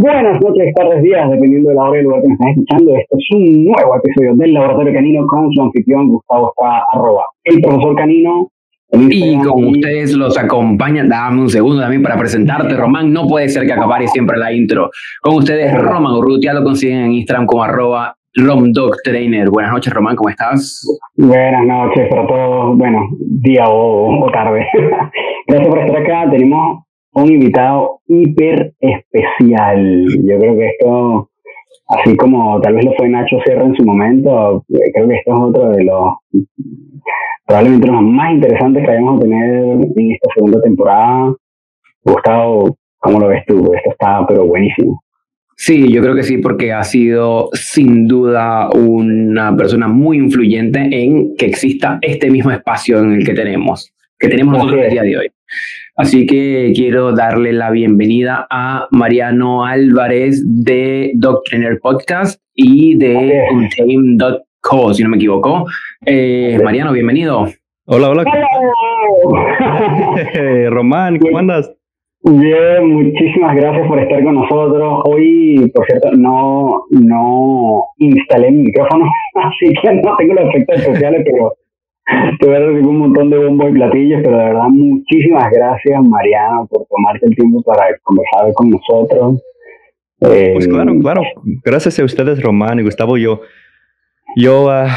Buenas noches, tardes, días, dependiendo de la hora y el lugar que me estás escuchando. Este es un nuevo episodio del Laboratorio Canino con su anfitrión Gustavo está arroba el profesor Canino. Y con ustedes los acompaña, dame un segundo también para presentarte, Román. No puede ser que acabare siempre la intro. Con ustedes, Román Urrutia, lo consiguen en Instagram como arroba Trainer. Buenas noches, Román, ¿cómo estás? Buenas noches para todos. Bueno, día o, o tarde. Gracias por estar acá. Tenemos un invitado hiper especial. Yo creo que esto, así como tal vez lo fue Nacho Sierra en su momento, creo que esto es otro de los, probablemente los más interesantes que vayamos a tener en esta segunda temporada. Gustavo, ¿cómo lo ves tú? Esto está pero buenísimo. Sí, yo creo que sí, porque ha sido sin duda una persona muy influyente en que exista este mismo espacio en el que tenemos, que tenemos nosotros el día de hoy. Así que quiero darle la bienvenida a Mariano Álvarez de Doctriner Podcast y de Untamed.co, si no me equivoco. Eh, Mariano, bienvenido. Hola, hola. Román, ¿cómo andas? Bien, muchísimas gracias por estar con nosotros. Hoy, por cierto, no, no instalé mi micrófono, así que no tengo los efectos especiales, pero te voy a decir un montón de bombos y platillos, pero de verdad muchísimas gracias, Mariano, por tomarte el tiempo para conversar con nosotros. pues claro, eh, claro. Gracias a ustedes, Román y Gustavo. Yo, yo uh,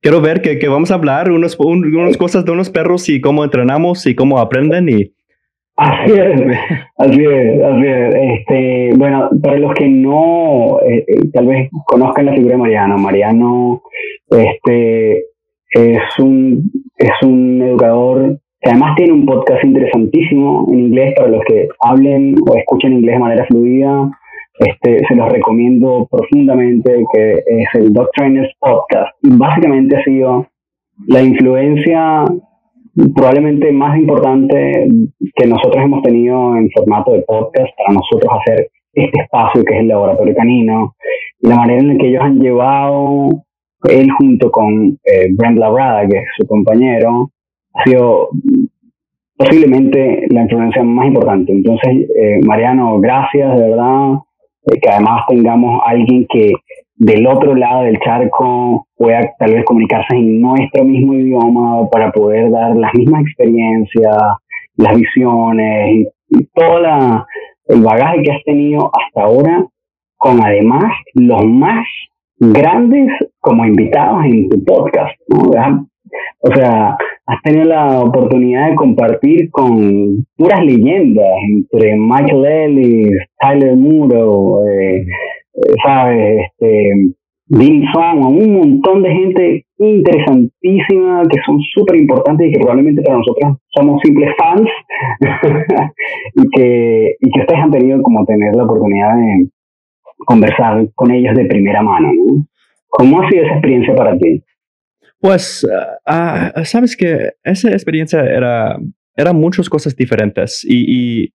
quiero ver que, que, vamos a hablar unos, unas cosas de unos perros y cómo entrenamos y cómo aprenden y Así es, así es, así es. Este, bueno, para los que no, eh, eh, tal vez conozcan la figura de Mariano, Mariano este, es un, es un educador que además tiene un podcast interesantísimo en inglés para los que hablen o escuchen inglés de manera fluida. Este, se los recomiendo profundamente, que es el Dog Trainers Podcast. Y básicamente ha sido la influencia probablemente más importante que nosotros hemos tenido en formato de podcast para nosotros hacer este espacio que es el laboratorio canino, la manera en la que ellos han llevado él junto con eh, Brent Labrada, que es su compañero, ha sido posiblemente la influencia más importante. Entonces, eh, Mariano, gracias, de verdad, eh, que además tengamos alguien que del otro lado del charco pueda tal vez comunicarse en nuestro mismo idioma para poder dar las mismas experiencias, las visiones y, todo el bagaje que has tenido hasta ahora, con además los más grandes como invitados en tu podcast, ¿no? O sea, has tenido la oportunidad de compartir con puras leyendas entre Michael Ellis, Tyler Muro, eh, eh, ¿sabes? Este, Dean Song, un montón de gente interesantísima que son súper importantes y que probablemente para nosotros somos simples fans y, que, y que ustedes han tenido como tener la oportunidad de conversar con ellos de primera mano. ¿no? ¿Cómo ha sido esa experiencia para ti? Pues, ah, ah, sabes que esa experiencia era, muchas cosas diferentes y,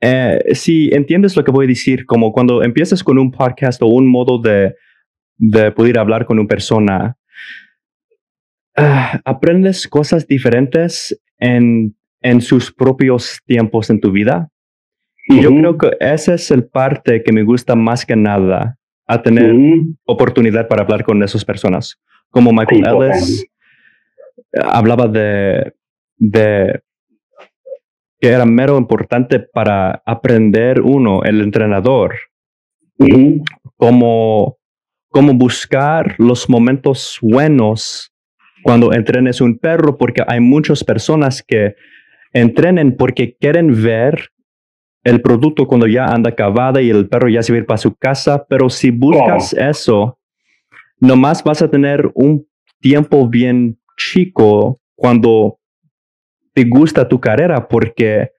eh, si entiendes lo que voy a decir, como cuando empiezas con un podcast o un modo de, de poder hablar con una persona, ah, aprendes cosas diferentes en, en sus propios tiempos en tu vida. Y yo creo que esa es el parte que me gusta más que nada, a tener oportunidad para hablar con esas personas. Como Michael Ellis hablaba de, de que era mero importante para aprender uno, el entrenador, cómo, cómo buscar los momentos buenos cuando entrenes un perro, porque hay muchas personas que entrenen porque quieren ver el producto cuando ya anda acabada y el perro ya se va a ir para su casa, pero si buscas eso, nomás vas a tener un tiempo bien chico cuando te gusta tu carrera porque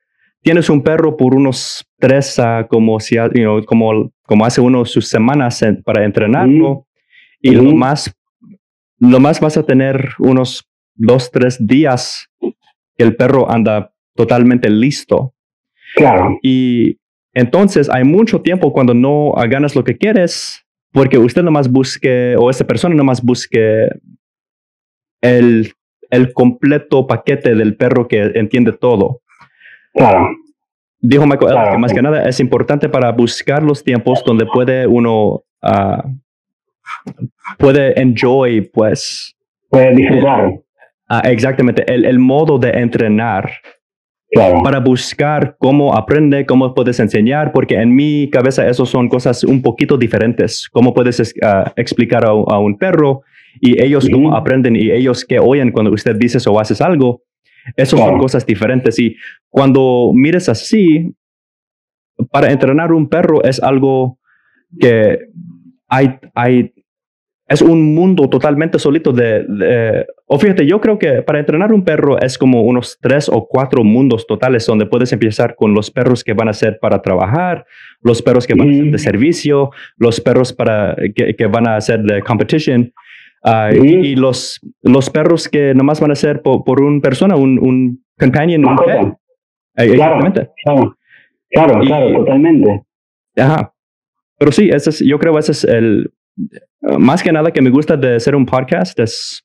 tienes un perro por unos tres a como si como como hace uno sus semanas para entrenarlo y lo más lo más vas a tener unos dos tres días que el perro anda totalmente listo Claro. Y entonces hay mucho tiempo cuando no ganas lo que quieres, porque usted nomás busque, o esa persona nomás busque el, el completo paquete del perro que entiende todo. Claro. dijo Michael que más que nada es importante para buscar los tiempos donde puede uno, uh, puede enjoy, pues. Puede disfrutar. Uh, exactamente, el, el, modo de entrenar. Claro. Para buscar cómo aprende, cómo puedes enseñar, porque en mi cabeza eso son cosas un poquito diferentes. Cómo puedes uh, explicar a, a, un perro y ellos cómo aprenden y ellos que oyen cuando usted dice o haces algo. Esas son cosas diferentes. Y cuando mires así, para entrenar un perro es algo que hay, hay es un mundo totalmente solito de, o fíjate, yo creo que para entrenar un perro es como unos tres o cuatro mundos totales donde puedes empezar con los perros que van a ser para trabajar, los perros que van a ser de servicio, los perros para, que, van a ser de competition. Ah, y, los, los perros que nomás van a ser por, por una persona, un, un companion, un pet. Eh, exactamente. Claro, claro, claro, totalmente. Ajá. Pero sí, ese es, yo creo que ese es el, más que nada que me gusta de hacer un podcast es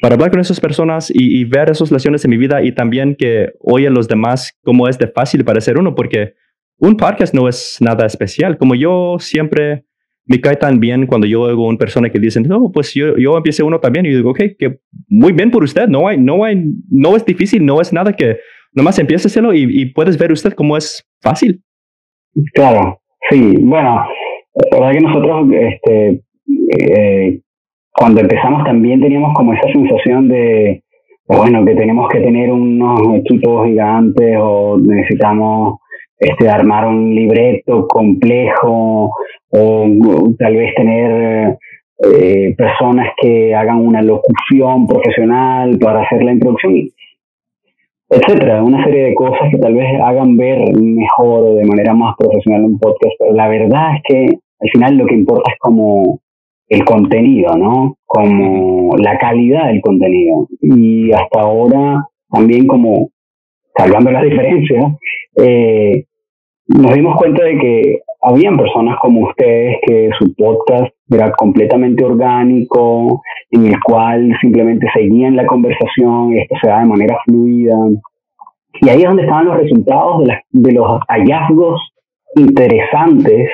para hablar con esas personas y, ver esas lesiones en mi vida y también que oyen los demás cómo es de fácil para hacer uno, porque un podcast no es nada especial. Como yo siempre me cae tan bien cuando yo oigo a una persona que dice, no, pues yo, yo empecé uno también y digo, ok, que muy bien por usted, no hay, no hay, no es difícil, no es nada que nomás empiece a hacerlo y, y puedes ver usted cómo es fácil. Claro, sí, bueno, la verdad que nosotros, este, eh, cuando empezamos también teníamos como esa sensación de, bueno, que tenemos que tener unos equipos gigantes o necesitamos este, armar un libreto complejo o tal vez tener eh, personas que hagan una locución profesional para hacer la introducción, etcétera, una serie de cosas que tal vez hagan ver mejor o de manera más profesional un podcast, pero la verdad es que al final lo que importa es como el contenido, ¿no? Como la calidad del contenido. Y hasta ahora también como, salvando las diferencias, eh, nos dimos cuenta de que habían personas como ustedes que su podcast era completamente orgánico, en el cual simplemente seguían la conversación y esto se da de manera fluida. Y ahí es donde estaban los resultados de, de los hallazgos interesantes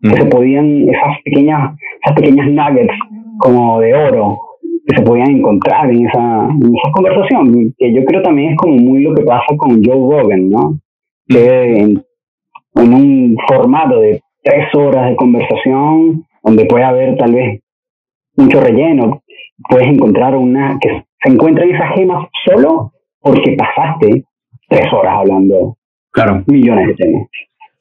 que se podían, esas pequeñas, esas pequeñas nuggets como de oro que se podían encontrar en esa, en esa conversación, que yo creo también es como muy lo que pasa con Joe Rogan, ¿no? Que en, un formato de tres horas de conversación, donde puede haber tal vez mucho relleno, puedes encontrar una, que se encuentran esas gemas solo porque pasaste tres horas hablando claro. millones de temas.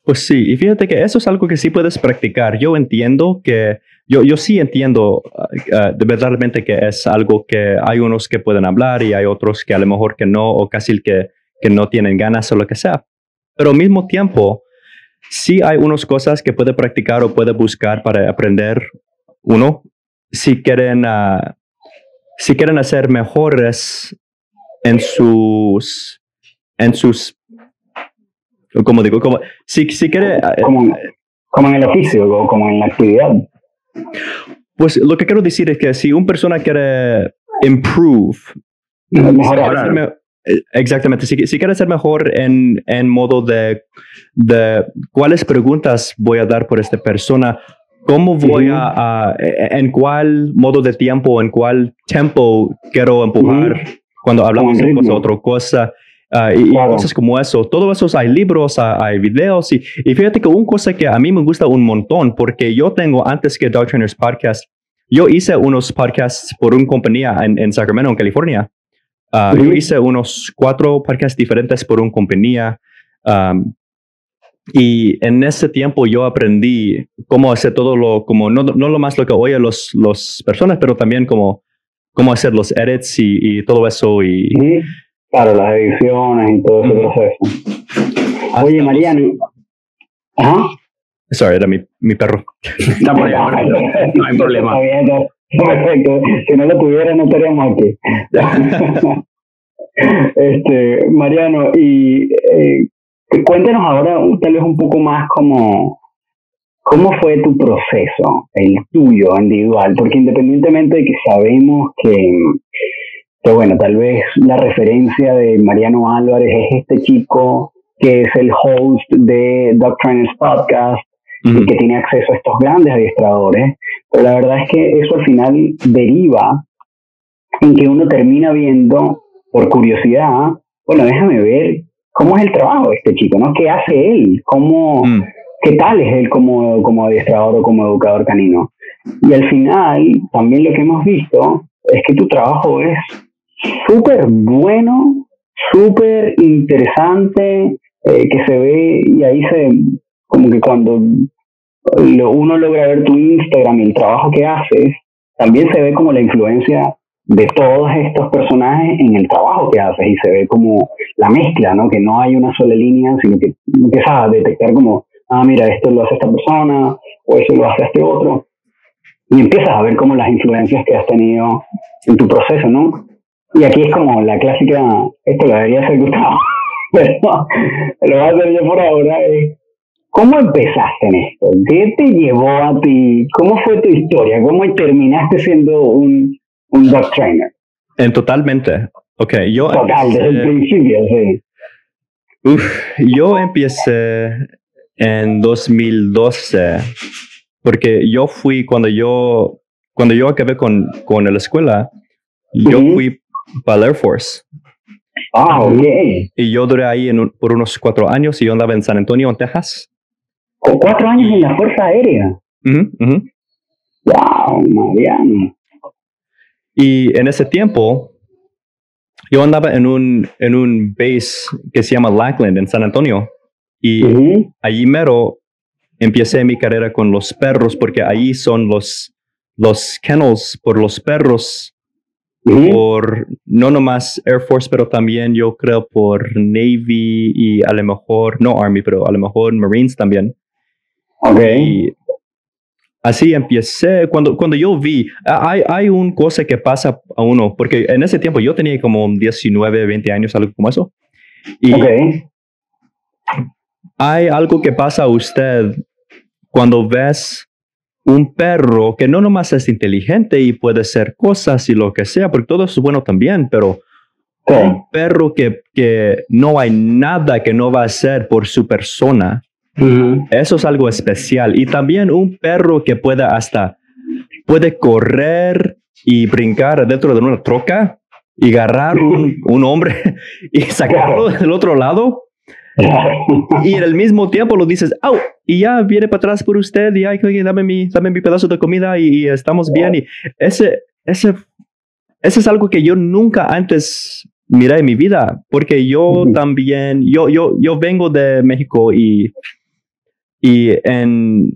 Pues sí, y fíjate que eso es algo que sí puedes practicar. Yo entiendo que, yo, yo sí entiendo uh, de verdaderamente que es algo que hay unos que pueden hablar y hay otros que a lo mejor que no, o casi que, que no tienen ganas o lo que sea. Pero al mismo tiempo, sí hay unas cosas que puede practicar o puede buscar para aprender uno. Si quieren, uh, si quieren hacer mejores en sus, en sus como digo, como, si, si quiere... Eh, como, como en el oficio, o como en la actividad. Pues lo que quiero decir es que si una persona quiere improve, mejorar. Eh, exactamente, si, si quiere ser mejor en, en modo de, de cuáles preguntas voy a dar por esta persona, cómo voy a, en cuál modo de tiempo, en cuál tiempo quiero empujar cuando hablamos de cosa, otra cosa. Ah, y, cosas como eso. Todo eso hay libros, hay, videos. Y, y, fíjate que una cosa que a mí me gusta un montón, porque yo tengo antes que Dog Trainers Podcast, yo hice unos podcasts por una compañía en, en Sacramento, en California. Ah, yo hice unos cuatro podcasts diferentes por una compañía. y en ese tiempo yo aprendí cómo hacer todo lo, como no, no lo más lo que oyen los, los personas, pero también cómo, cómo hacer los edits y, y todo eso. Y, Claro, las ediciones y todo ese proceso. Oye, Mariano. Ajá. Sorry, era mi, mi perro. Está por allá, no hay problema. perfecto. Si no lo tuviera, no estaríamos aquí. este, Mariano, y eh, cuéntanos ahora tal vez un poco más como cómo fue tu proceso, el tuyo individual, porque independientemente de que sabemos que bueno, tal vez la referencia de Mariano Álvarez es este chico que es el host de Dog Trainers Podcast y que tiene acceso a estos grandes adiestradores. Pero la verdad es que eso al final deriva en que uno termina viendo, por curiosidad, bueno, déjame ver cómo es el trabajo de este chico, ¿no? ¿Qué hace él? ¿Cómo, mm. ¿Qué tal es él como, como adiestrador o como educador canino? Y al final, también lo que hemos visto es que tu trabajo es súper bueno, súper interesante, eh, que se ve y ahí se, como que cuando uno logra ver tu Instagram y el trabajo que haces, también se ve como la influencia de todos estos personajes en el trabajo que haces y se ve como la mezcla, ¿no? Que no hay una sola línea, sino que empiezas a detectar como, ah, mira, esto lo hace esta persona o eso lo hace este otro. Y empiezas a ver como las influencias que has tenido en tu proceso, ¿no? Y aquí es como la clásica, esto lo debería ser Gustavo, pero lo voy a hacer yo por ahora. ¿Cómo empezaste en esto? ¿Qué te llevó a ti? ¿Cómo fue tu historia? ¿Cómo terminaste siendo un, un dog trainer. En totalmente. Ok, yo. Total, desde el principio, sí. Uf, yo empecé en 2012 porque yo fui cuando yo cuando yo acabé con, con la escuela, yo fui para el Air Force. Ah, ok. Y yo duré ahí en por unos cuatro años y yo andaba en San Antonio, en Texas. ¿Con cuatro años en la Fuerza Aérea? Wow, Mariano. Y en ese tiempo, yo andaba en un, en un base que se llama Lackland en San Antonio. Y allí mero empecé mi carrera con los perros porque ahí son los, los kennels por los perros. Por no nomás Air Force, pero también yo creo por Navy y a lo mejor, no Army, pero a lo mejor Marines también. Okay así empecé, cuando, cuando yo vi, hay, hay una cosa que pasa a uno, porque en ese tiempo yo tenía como 19, 20 años, algo como eso. Y hay algo que pasa a usted cuando ves un perro que no nomás es inteligente y puede hacer cosas y lo que sea, porque todo es bueno también, pero un perro que, que no hay nada que no va a hacer por su persona eso es algo especial. Y también un perro que pueda hasta, puede correr y brincar dentro de una troca y agarrar un, un hombre y sacarlo del otro lado. Y en el mismo tiempo lo dices, ¡au! Y ya viene para atrás por usted y ay, dame mi, dame mi pedazo de comida y, estamos bien. Y ese, ese, ese es algo que yo nunca antes miré en mi vida, porque yo también, yo, yo, yo vengo de México y y en,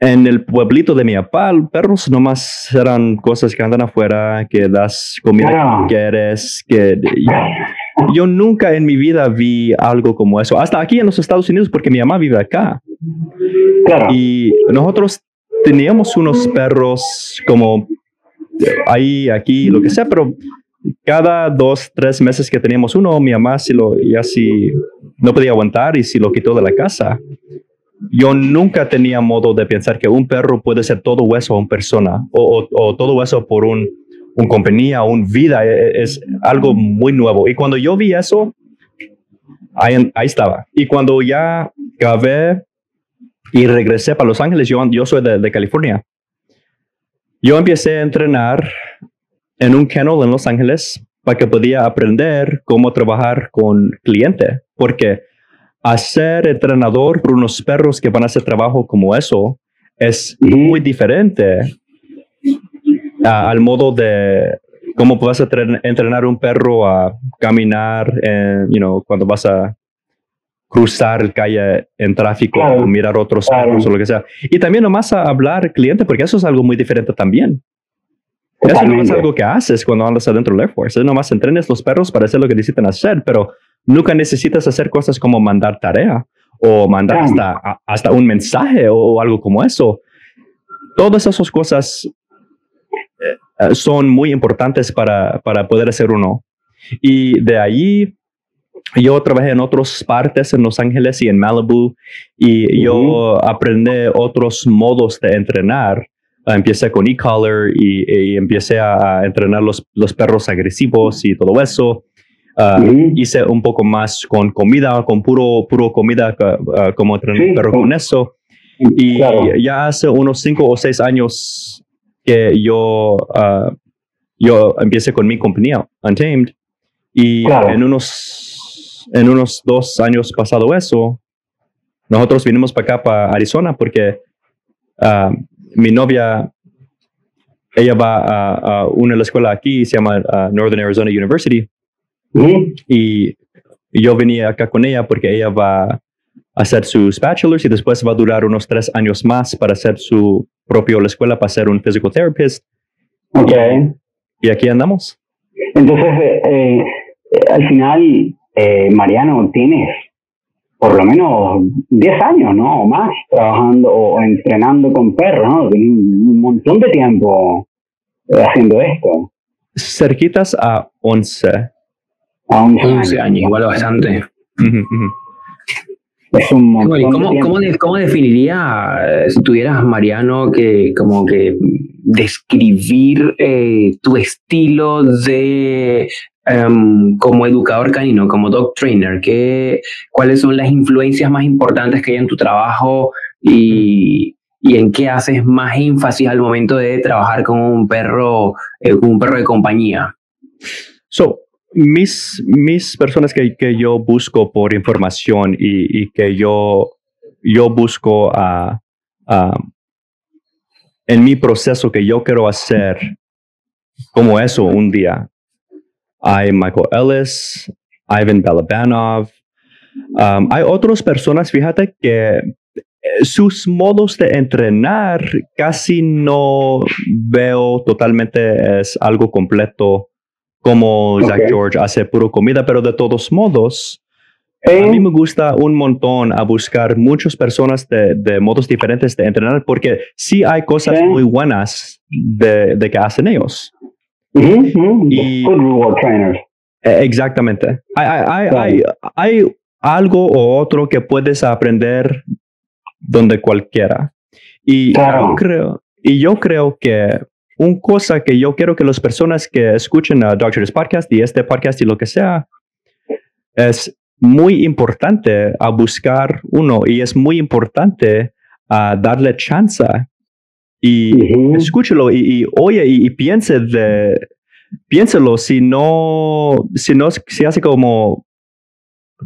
en el pueblito de mi papá, perros nomás eran cosas que andan afuera, que das comida que quieres, que yo, nunca en mi vida vi algo como eso, hasta aquí en los Estados Unidos, porque mi mamá vive acá. Y nosotros teníamos unos perros como ahí, aquí, lo que sea, pero cada dos, tres meses que teníamos uno, mi mamá si lo, ya si no podía aguantar y si lo quitó de la casa. Yo nunca tenía modo de pensar que un perro puede ser todo hueso a una persona o, o, todo hueso por un, un compañía, un vida. E, e, es, algo muy nuevo. Y cuando yo vi eso, ahí, ahí estaba. Y cuando ya acabé y regresé para Los Ángeles, yo, yo soy de, de California. Yo empecé a entrenar en un kennel en Los Ángeles para que podía aprender cómo trabajar con cliente, porque hacer entrenador por unos perros que van a hacer trabajo como eso es muy diferente al modo de cómo puedes entrenar un perro a caminar, en, you know, cuando vas a cruzar calle en tráfico o mirar otros perros o lo que sea. Y también nomás a hablar cliente, porque eso es algo muy diferente también. Eso no es algo que haces cuando andas adentro del Air Force. Es nomás entrenes los perros para hacer lo que necesitan hacer, pero nunca necesitas hacer cosas como mandar tarea o mandar hasta, hasta un mensaje o, algo como eso. Todas esas cosas eh, son muy importantes para, para poder hacer uno. Y de ahí yo trabajé en otras partes en Los Ángeles y en Malibu y yo aprendí otros modos de entrenar empecé con e-collar y, y, empecé a, entrenar los, los, perros agresivos y todo eso. Ah, hice un poco más con comida, con puro, puro comida, uh, como entrenar pero con eso. Y ya hace unos cinco o seis años que yo, yo empecé con mi compañía, Untamed, y en, unos, en unos dos años pasado eso, nosotros vinimos para acá, para Arizona, porque mi novia ella va a, una de la escuela aquí, se llama Northern Arizona University. Y yo venía acá con ella porque ella va a hacer sus bachelors y después va a durar unos tres años más para hacer su propio la escuela para ser un physical therapist. Ok. Y, aquí andamos. Entonces, eh, eh, al final, eh, Mariano, tienes por lo menos 10 años, ¿no? O más, trabajando o entrenando con perros, ¿no? un montón de tiempo haciendo esto. Cerquitas a 11. A 11, años, igual bastante. Es un montón ¿Cómo, ¿cómo, ¿Cómo, definiría, eh, si tuvieras, Mariano, que como que describir eh, tu estilo de em, como educador canino, como dog trainer? ¿qué, ¿Cuáles son las influencias más importantes que hay en tu trabajo y, y en qué haces más énfasis al momento de trabajar con un perro, eh, un perro de compañía? So, mis, mis personas que, que yo busco por información y, y que yo, yo busco en mi proceso que yo quiero hacer como eso un día. Hay Michael Ellis, Ivan Balabanov, um, hay otras personas, fíjate, que eh, sus modos de entrenar casi no veo totalmente es algo completo como Zach George hace puro comida, pero de todos modos, a mí me gusta un montón a buscar muchas personas de, modos diferentes de entrenar porque sí hay cosas muy buenas de, que hacen ellos. y, reward trainers. E, exactamente. Hay, hay, hay, algo o otro que puedes aprender donde cualquiera. Y yo creo, y yo creo que una cosa que yo quiero que las personas que escuchen a Doctors Podcast y este podcast y lo que sea, es muy importante a buscar uno y es muy importante a darle chance y escúchelo y, oye y, piense de piénselo si no si no si hace como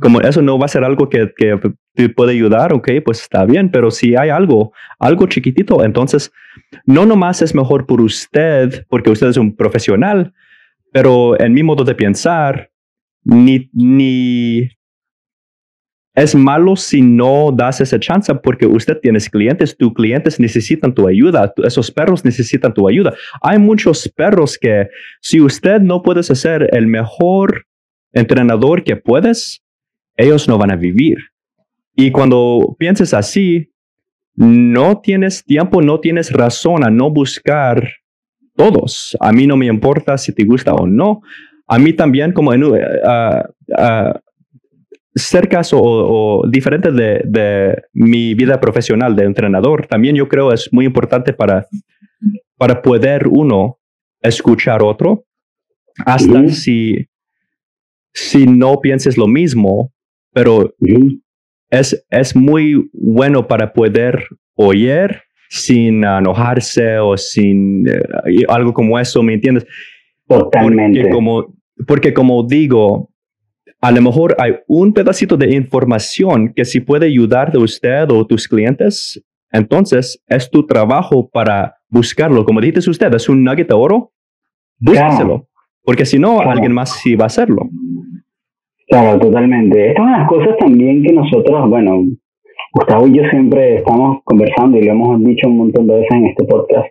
como eso no va a ser algo que, que te puede ayudar, ok, pues está bien, pero si hay algo, algo chiquitito, entonces no nomás es mejor por usted, porque usted es un profesional, pero en mi modo de pensar, ni, ni es malo si no das esa chance porque usted tienes clientes, tus clientes necesitan tu ayuda, esos perros necesitan tu ayuda. Hay muchos perros que si usted no puedes ser el mejor entrenador que puedes, ellos no van a vivir. Y cuando pienses así, no tienes tiempo, no tienes razón a no buscar todos. A mí no me importa si te gusta o no. A mí también, como en, uh, uh, cerca o, diferente de, mi vida profesional de entrenador, también yo creo es muy importante para, para poder uno escuchar otro, hasta si, si no pienses lo mismo, pero es, es muy bueno para poder oír sin enojarse o sin eh, algo como eso, ¿me entiendes? Totalmente. Porque como, porque como digo, a lo mejor hay un pedacito de información que si puede ayudar de usted o tus clientes, entonces es tu trabajo para buscarlo. Como dijiste usted, es un nugget de oro, búsqueselo. Porque si no, alguien más sí va a hacerlo. Claro, totalmente. Estas son las cosas también que nosotros, bueno, Gustavo y yo siempre estamos conversando y lo hemos dicho un montón de veces en este podcast.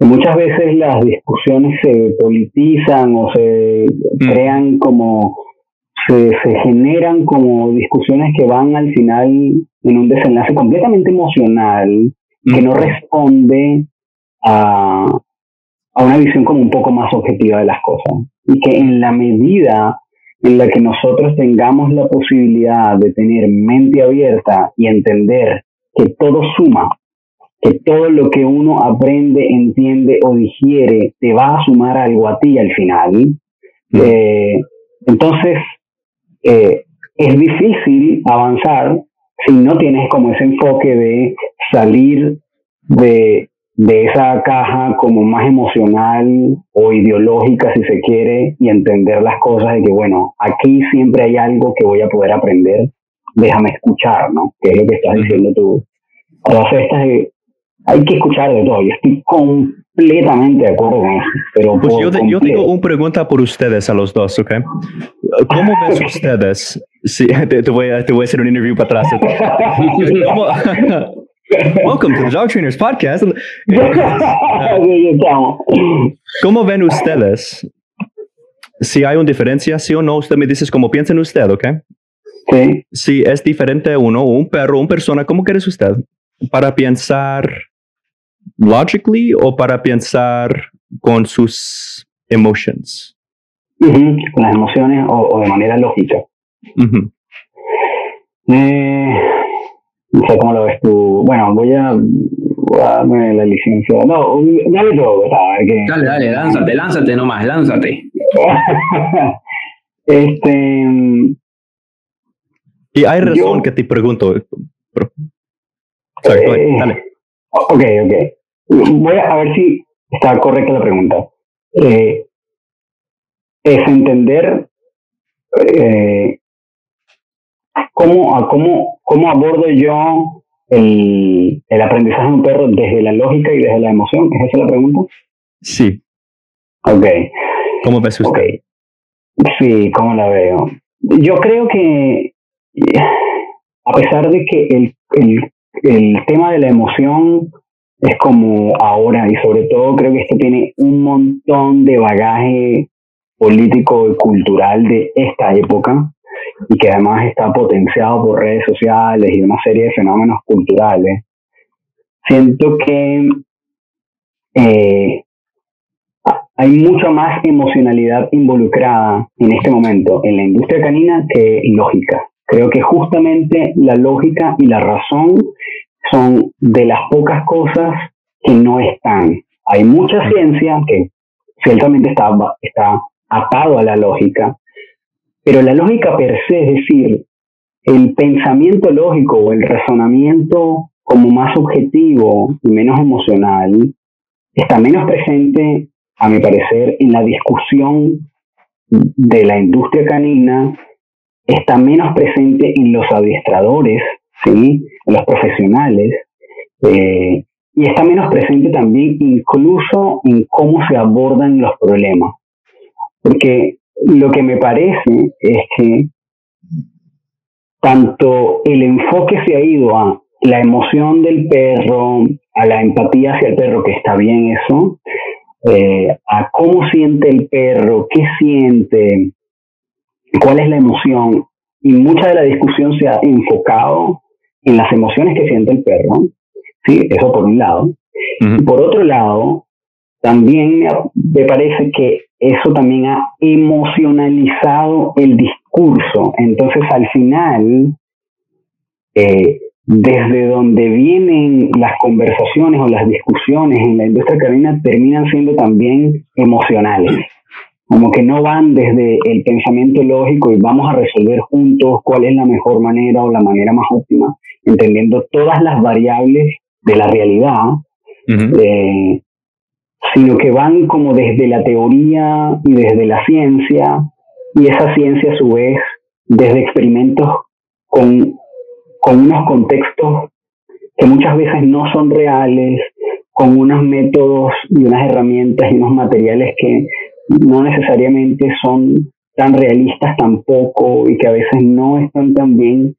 Muchas veces las discusiones se politizan o se mm. crean como, se, se generan como discusiones que van al final en un desenlace completamente emocional que no mm. responde a, a una visión como un poco más objetiva de las cosas. Y que en la medida en la que nosotros tengamos la posibilidad de tener mente abierta y entender que todo suma, que todo lo que uno aprende, entiende o digiere te va a sumar algo a ti al final, mm. eh, Entonces, eh, es difícil avanzar si no tienes como ese enfoque de salir de, de esa caja como más emocional o ideológica, si se quiere, y entender las cosas de que, bueno, aquí siempre hay algo que voy a poder aprender, déjame escuchar, ¿no? Que es lo que estás diciendo tú. Todas estas, hay que escuchar de todo, yo estoy completamente de acuerdo con eso. Pero pues yo, yo, tengo una pregunta por ustedes a los dos, ¿ok? ¿Cómo ven ustedes? Sí, te, te, voy a, te voy a hacer un interview para atrás. Welcome to the Dog Trainers Podcast. ¿Cómo ven ustedes? Si hay una diferencia, sí o no, usted me dice cómo piensan usted, ¿ok? Sí. Si es diferente uno, un perro, una persona, ¿cómo quieres usted? ¿Para pensar logically o para pensar con sus emotions? con las emociones o, de manera lógica. eh, no sé cómo lo ves tú. Bueno, voy a, darme la licencia. No, dale todo. Que... Dale, dale, lánzate, lánzate nomás, lánzate. este. Y hay razón que te pregunto. Sorry, eh, dale. Ok, ok. Voy a, ver si está correcta la pregunta. Eh, es entender eh, ¿cómo, cómo, cómo abordo yo el, el, aprendizaje de un perro desde la lógica y desde la emoción? ¿Es esa la pregunta? Sí. Ok. ¿Cómo ves usted? Okay. Sí, ¿cómo la veo? Yo creo que, a pesar de que el, el, el tema de la emoción es como ahora, y sobre todo creo que esto tiene un montón de bagaje político y cultural de esta época, y que además está potenciado por redes sociales y una serie de fenómenos culturales, siento que eh, hay mucha más emocionalidad involucrada en este momento en la industria canina que lógica. Creo que justamente la lógica y la razón son de las pocas cosas que no están. Hay mucha ciencia que ciertamente está, está atado a la lógica, pero la lógica per se, es decir, el pensamiento lógico o el razonamiento como más objetivo y menos emocional, está menos presente, a mi parecer, en la discusión de la industria canina, está menos presente en los adiestradores, ¿sí? en los profesionales, eh, y está menos presente también incluso en cómo se abordan los problemas. Porque lo que me parece es que tanto el enfoque se ha ido a la emoción del perro, a la empatía hacia el perro, que está bien eso, eh, a cómo siente el perro, qué siente, cuál es la emoción. Y mucha de la discusión se ha enfocado en las emociones que siente el perro, ¿sí? Eso por un lado. Y por otro lado, también me parece que eso también ha emocionalizado el discurso. Entonces, al final, eh, desde donde vienen las conversaciones o las discusiones en la industria canina terminan siendo también emocionales. Como que no van desde el pensamiento lógico y vamos a resolver juntos cuál es la mejor manera o la manera más óptima, entendiendo todas las variables de la realidad, sino que van como desde la teoría y desde la ciencia, y esa ciencia a su vez desde experimentos con, con unos contextos que muchas veces no son reales, con unos métodos y unas herramientas y unos materiales que no necesariamente son tan realistas tampoco y que a veces no están tan bien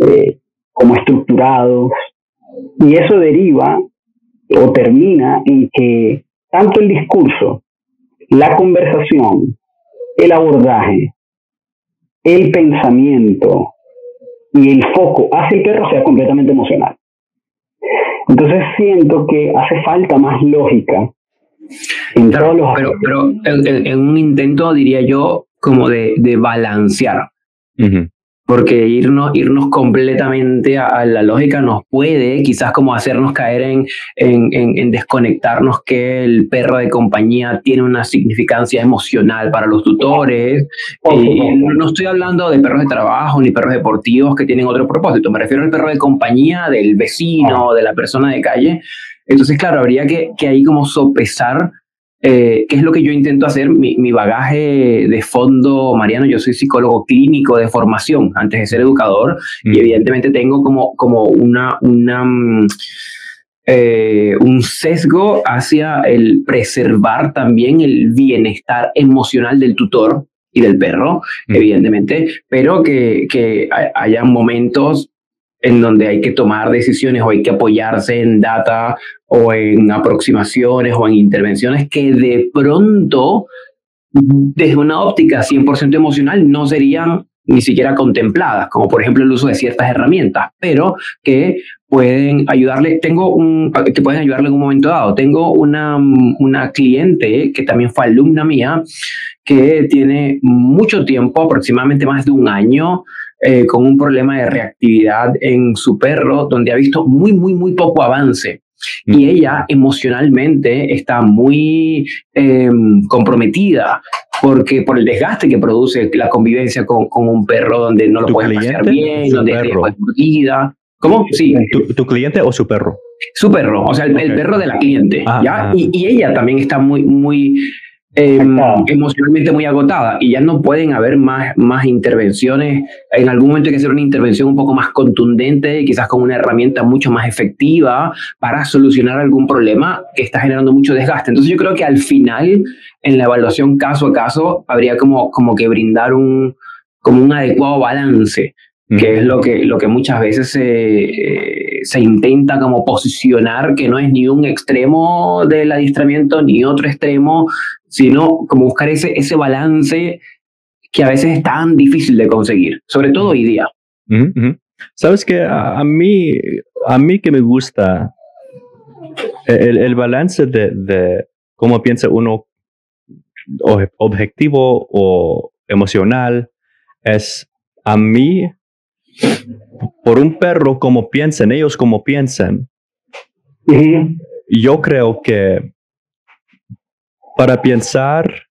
eh, como estructurados. Y eso deriva o termina en que tanto el discurso, la conversación, el abordaje, el pensamiento y el foco hacia el perro sea completamente emocional. Entonces siento que hace falta más lógica en todos los pero, pero en, un intento, diría yo, como de, de balancear. Porque irnos, irnos completamente a, la lógica nos puede quizás como hacernos caer en, en, en, desconectarnos que el perro de compañía tiene una significancia emocional para los tutores. Eh, no estoy hablando de perros de trabajo ni perros deportivos que tienen otro propósito, me refiero al perro de compañía del vecino, de la persona de calle. Entonces, claro, habría que, que ahí como sopesar eh, ¿Qué es lo que yo intento hacer? Mi, mi, bagaje de fondo, Mariano, yo soy psicólogo clínico de formación antes de ser educador y mm. evidentemente tengo como, como una, una, mm, eh, un sesgo hacia el preservar también el bienestar emocional del tutor y del perro, mm. evidentemente, pero que, que haya momentos en donde hay que tomar decisiones o hay que apoyarse en data o en aproximaciones o en intervenciones que de pronto, desde una óptica 100% emocional, no serían ni siquiera contempladas, como por ejemplo el uso de ciertas herramientas, pero que pueden ayudarle, tengo un, que pueden ayudarle en un momento dado. Tengo una, una cliente que también fue alumna mía, que tiene mucho tiempo, aproximadamente más de un año, eh, con un problema de reactividad en su perro, donde ha visto muy, muy, muy poco avance. Y ella emocionalmente está muy em, comprometida porque por el desgaste que produce la convivencia con, con un perro donde no lo puedes pasear bien, donde es mordida. ¿Cómo? Sí. ¿Tu, cliente o su perro? Su perro, o sea, el, perro de la cliente. Ah, ¿ya? Ah. Y, y, ella también está muy, muy Em, emocionalmente muy agotada y ya no pueden haber más, más intervenciones. En algún momento hay que hacer una intervención un poco más contundente, quizás con una herramienta mucho más efectiva para solucionar algún problema que está generando mucho desgaste. Entonces yo creo que al final, en la evaluación caso a caso, habría como, como que brindar un, como un adecuado balance, que es lo que, lo que muchas veces se... Eh, se intenta como posicionar que no es ni un extremo del adiestramiento ni otro extremo, sino como buscar ese, ese balance que a veces es tan difícil de conseguir, sobre todo hoy día. Sabes que a, mí, a mí que me gusta el, el balance de, de, cómo piensa uno objetivo o emocional es a mí por un perro como piensan, ellos como piensan. Yo creo que para pensar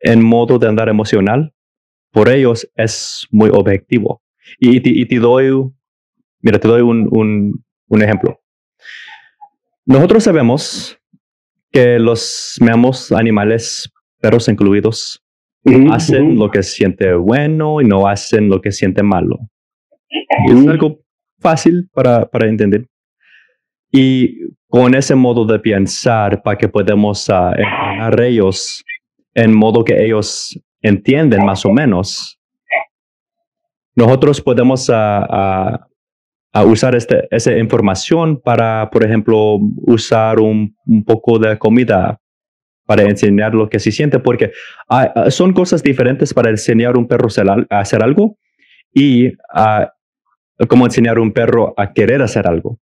en modo de andar emocional, por ellos es muy objetivo. Y, te, doy, mira, te doy un, un, ejemplo. Nosotros sabemos que los mismos animales, perros incluidos, hacen lo que siente bueno y no hacen lo que siente malo. Es algo fácil para, para, entender. Y con ese modo de pensar, para que podamos uh, entrenar ellos en modo que ellos entienden más o menos, nosotros podemos uh, usar este, esa información para, por ejemplo, usar un, un, poco de comida para enseñar lo que se siente, porque son cosas diferentes para enseñar a un perro a hacer algo y cómo enseñar a un perro a querer hacer algo.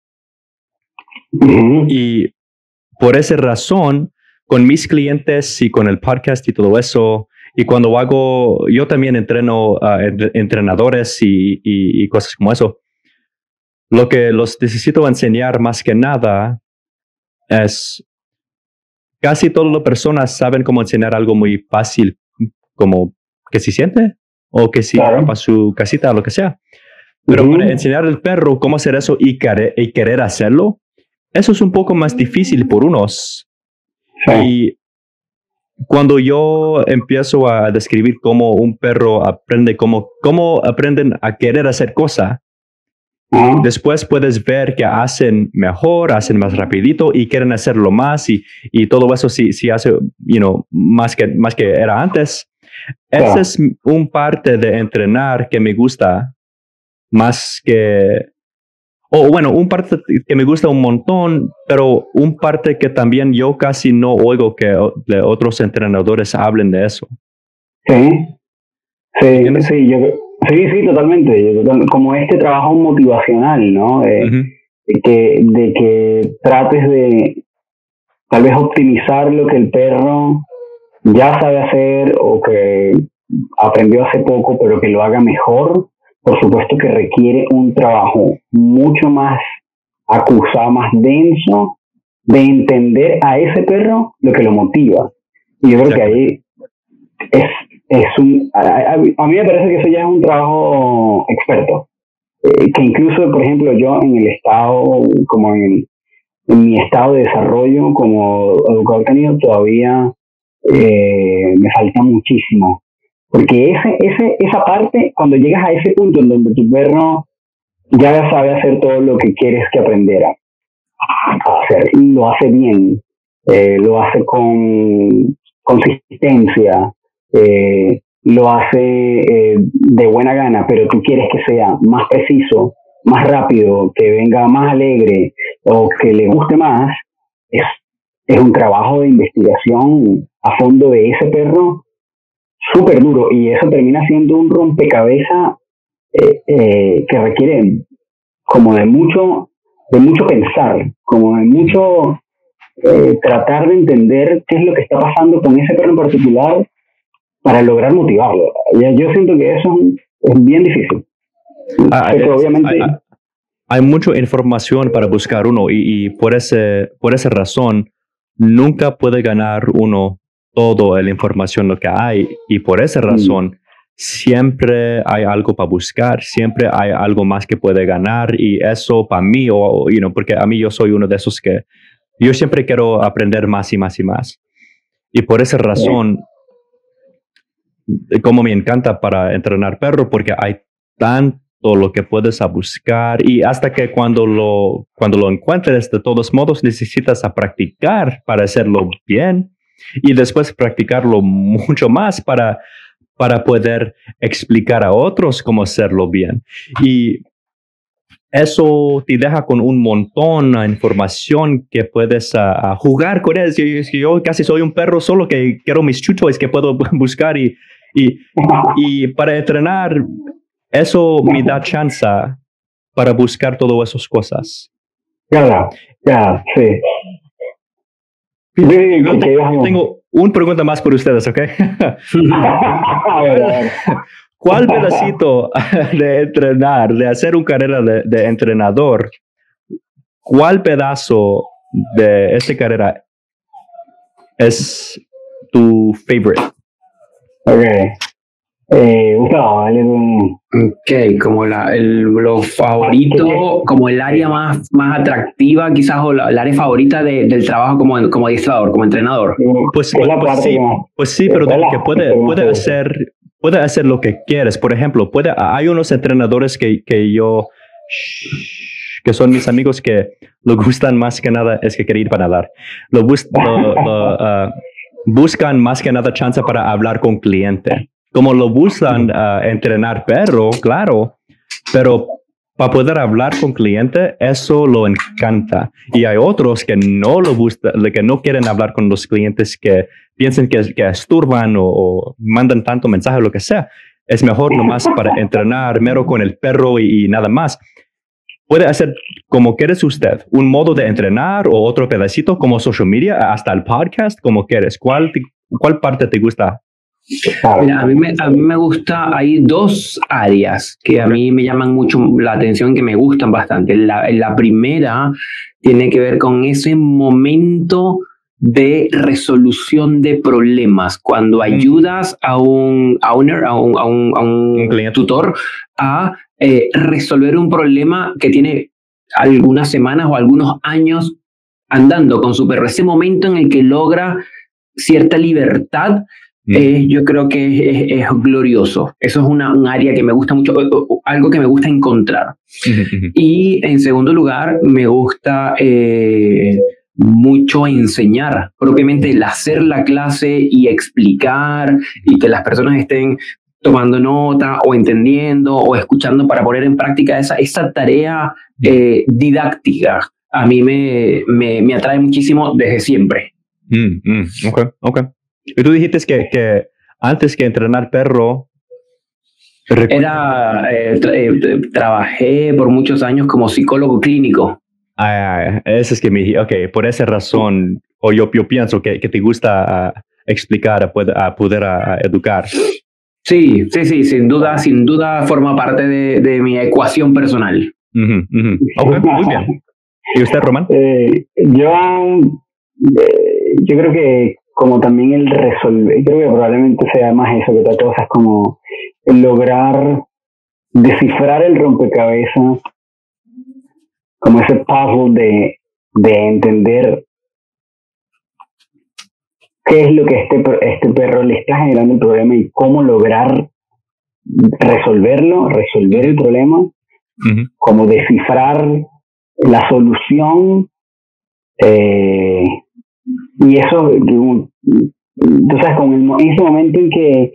Y por esa razón, con mis clientes y con el podcast y todo eso, y cuando hago, yo también entreno a entrenadores y, y, cosas como eso, lo que los necesito enseñar más que nada es, casi todas las personas saben cómo enseñar algo muy fácil, como que se siente o que si para su casita o lo que sea. Pero para enseñar al perro cómo hacer eso y querer, y querer hacerlo, eso es un poco más difícil por unos. Y cuando yo empiezo a describir cómo un perro aprende, cómo, cómo aprenden a querer hacer cosas, después puedes ver que hacen mejor, hacen más rapidito y quieren hacerlo más y, y todo eso si, si hace you know, más, que, más que era antes. Esa es un parte de entrenar que me gusta más que, o bueno, un parte que me gusta un montón, pero un parte que también yo casi no oigo que otros entrenadores hablen de eso. Sí, sí, sí, sí, sí, totalmente. Como este trabajo motivacional, ¿no? de, que, de que trates de tal vez optimizar lo que el perro ya sabe hacer o que aprendió hace poco, pero que lo haga mejor por supuesto que requiere un trabajo mucho más acusado, más denso de entender a ese perro lo que lo motiva. Y yo creo que ahí es, es un... A, mí me parece que eso ya es un trabajo experto. Eh, que incluso, por ejemplo, yo en el estado, como en, mi estado de desarrollo como educador canino, todavía eh, me falta muchísimo. Porque ese, ese, esa parte, cuando llegas a ese punto en donde tu perro ya sabe hacer todo lo que quieres que aprendiera a hacer, y lo hace bien, eh, lo hace con consistencia, eh, lo hace eh, de buena gana, pero tú quieres que sea más preciso, más rápido, que venga más alegre o que le guste más, es, es un trabajo de investigación a fondo de ese perro súper duro y eso termina siendo un rompecabezas eh, eh, que requiere como de mucho, de mucho pensar, como de mucho eh, tratar de entender qué es lo que está pasando con ese perro en particular para lograr motivarlo. Yo siento que eso es bien difícil. Ah, obviamente... Hay, mucha información para buscar uno y, y, por, ese, por esa razón nunca puede ganar uno toda la información lo que hay y por esa mm. razón siempre hay algo para buscar, siempre hay algo más que puede ganar y eso para mí, o, you know, porque a mí yo soy uno de esos que yo siempre quiero aprender más y más y más. Y por esa razón, como me encanta para entrenar perro, porque hay tanto lo que puedes a buscar y hasta que cuando lo, cuando lo encuentres, de todos modos necesitas a practicar para hacerlo bien y después practicarlo mucho más para, para poder explicar a otros cómo hacerlo bien. Y eso te deja con un montón de información que puedes jugar con él. Yo, yo, casi soy un perro solo que quiero mis chuchos que puedo buscar y, y, y para entrenar, eso me da chance para buscar todas esas cosas. Ya, ya, sí tengo una pregunta más por ustedes, ¿ok? ¿Cuál pedacito de entrenar, de hacer una carrera de, entrenador, cuál pedazo de esta carrera es tu favorite? Ok. Eh, Ok, como la, el, lo favorito, como el área más, más atractiva, quizás, o la, el área favorita del trabajo como, como adiestrador, como entrenador. Pues, pues, pues sí, pues sí, pero que puede, puede, hacer, puede hacer lo que quieres. Por ejemplo, puede, hay unos entrenadores que, que yo, que son mis amigos que lo gustan más que nada, es que quieren ir para nadar. Lo, uh, buscan más que nada chance para hablar con cliente como lo buscan a entrenar perro, claro, pero para poder hablar con cliente, eso lo encanta. Y hay otros que no lo buscan, que no quieren hablar con los clientes, que piensan que, que esturban o, mandan tanto mensaje, lo que sea. Es mejor nomás para entrenar mero con el perro y, nada más. Puede hacer como quieres usted, un modo de entrenar o otro pedacito como social media, hasta el podcast, como quieres. ¿Cuál, cuál parte te gusta a, mí me, a mí me gusta, hay dos áreas que a mí me llaman mucho la atención, que me gustan bastante. La, la primera tiene que ver con ese momento de resolución de problemas, cuando ayudas a un owner, a un, a un, a un, tutor a eh, resolver un problema que tiene algunas semanas o algunos años andando con su perro. Ese momento en el que logra cierta libertad eh, yo creo que es, glorioso. Eso es una, un área que me gusta mucho, algo que me gusta encontrar. y en segundo lugar, me gusta eh, mucho enseñar, propiamente el hacer la clase y explicar y que las personas estén tomando nota o entendiendo o escuchando para poner en práctica esa, esa tarea eh, didáctica. A mí me, me, me, atrae muchísimo desde siempre. Mm, mm, ok, ok. Y tú dijiste que, que antes que entrenar perro... Era, eh, eh, trabajé por muchos años como psicólogo clínico. Ah, eso es que me ok, por esa razón, o yo, yo pienso que, que te gusta ah, explicar, a poder, a poder educar. Sí, sí, sí, sin duda, sin duda forma parte de, mi ecuación personal. muy bien. ¿Y usted, Román? Eh, yo, eh, yo creo que como también el resolver, creo que probablemente sea más eso que otras cosas, como el lograr descifrar el rompecabezas, como ese puzzle de, de entender qué es lo que este, este perro le está generando el problema y cómo lograr resolverlo, resolver el problema, como descifrar la solución. Eh, y eso, tú sabes, con el, ese momento en que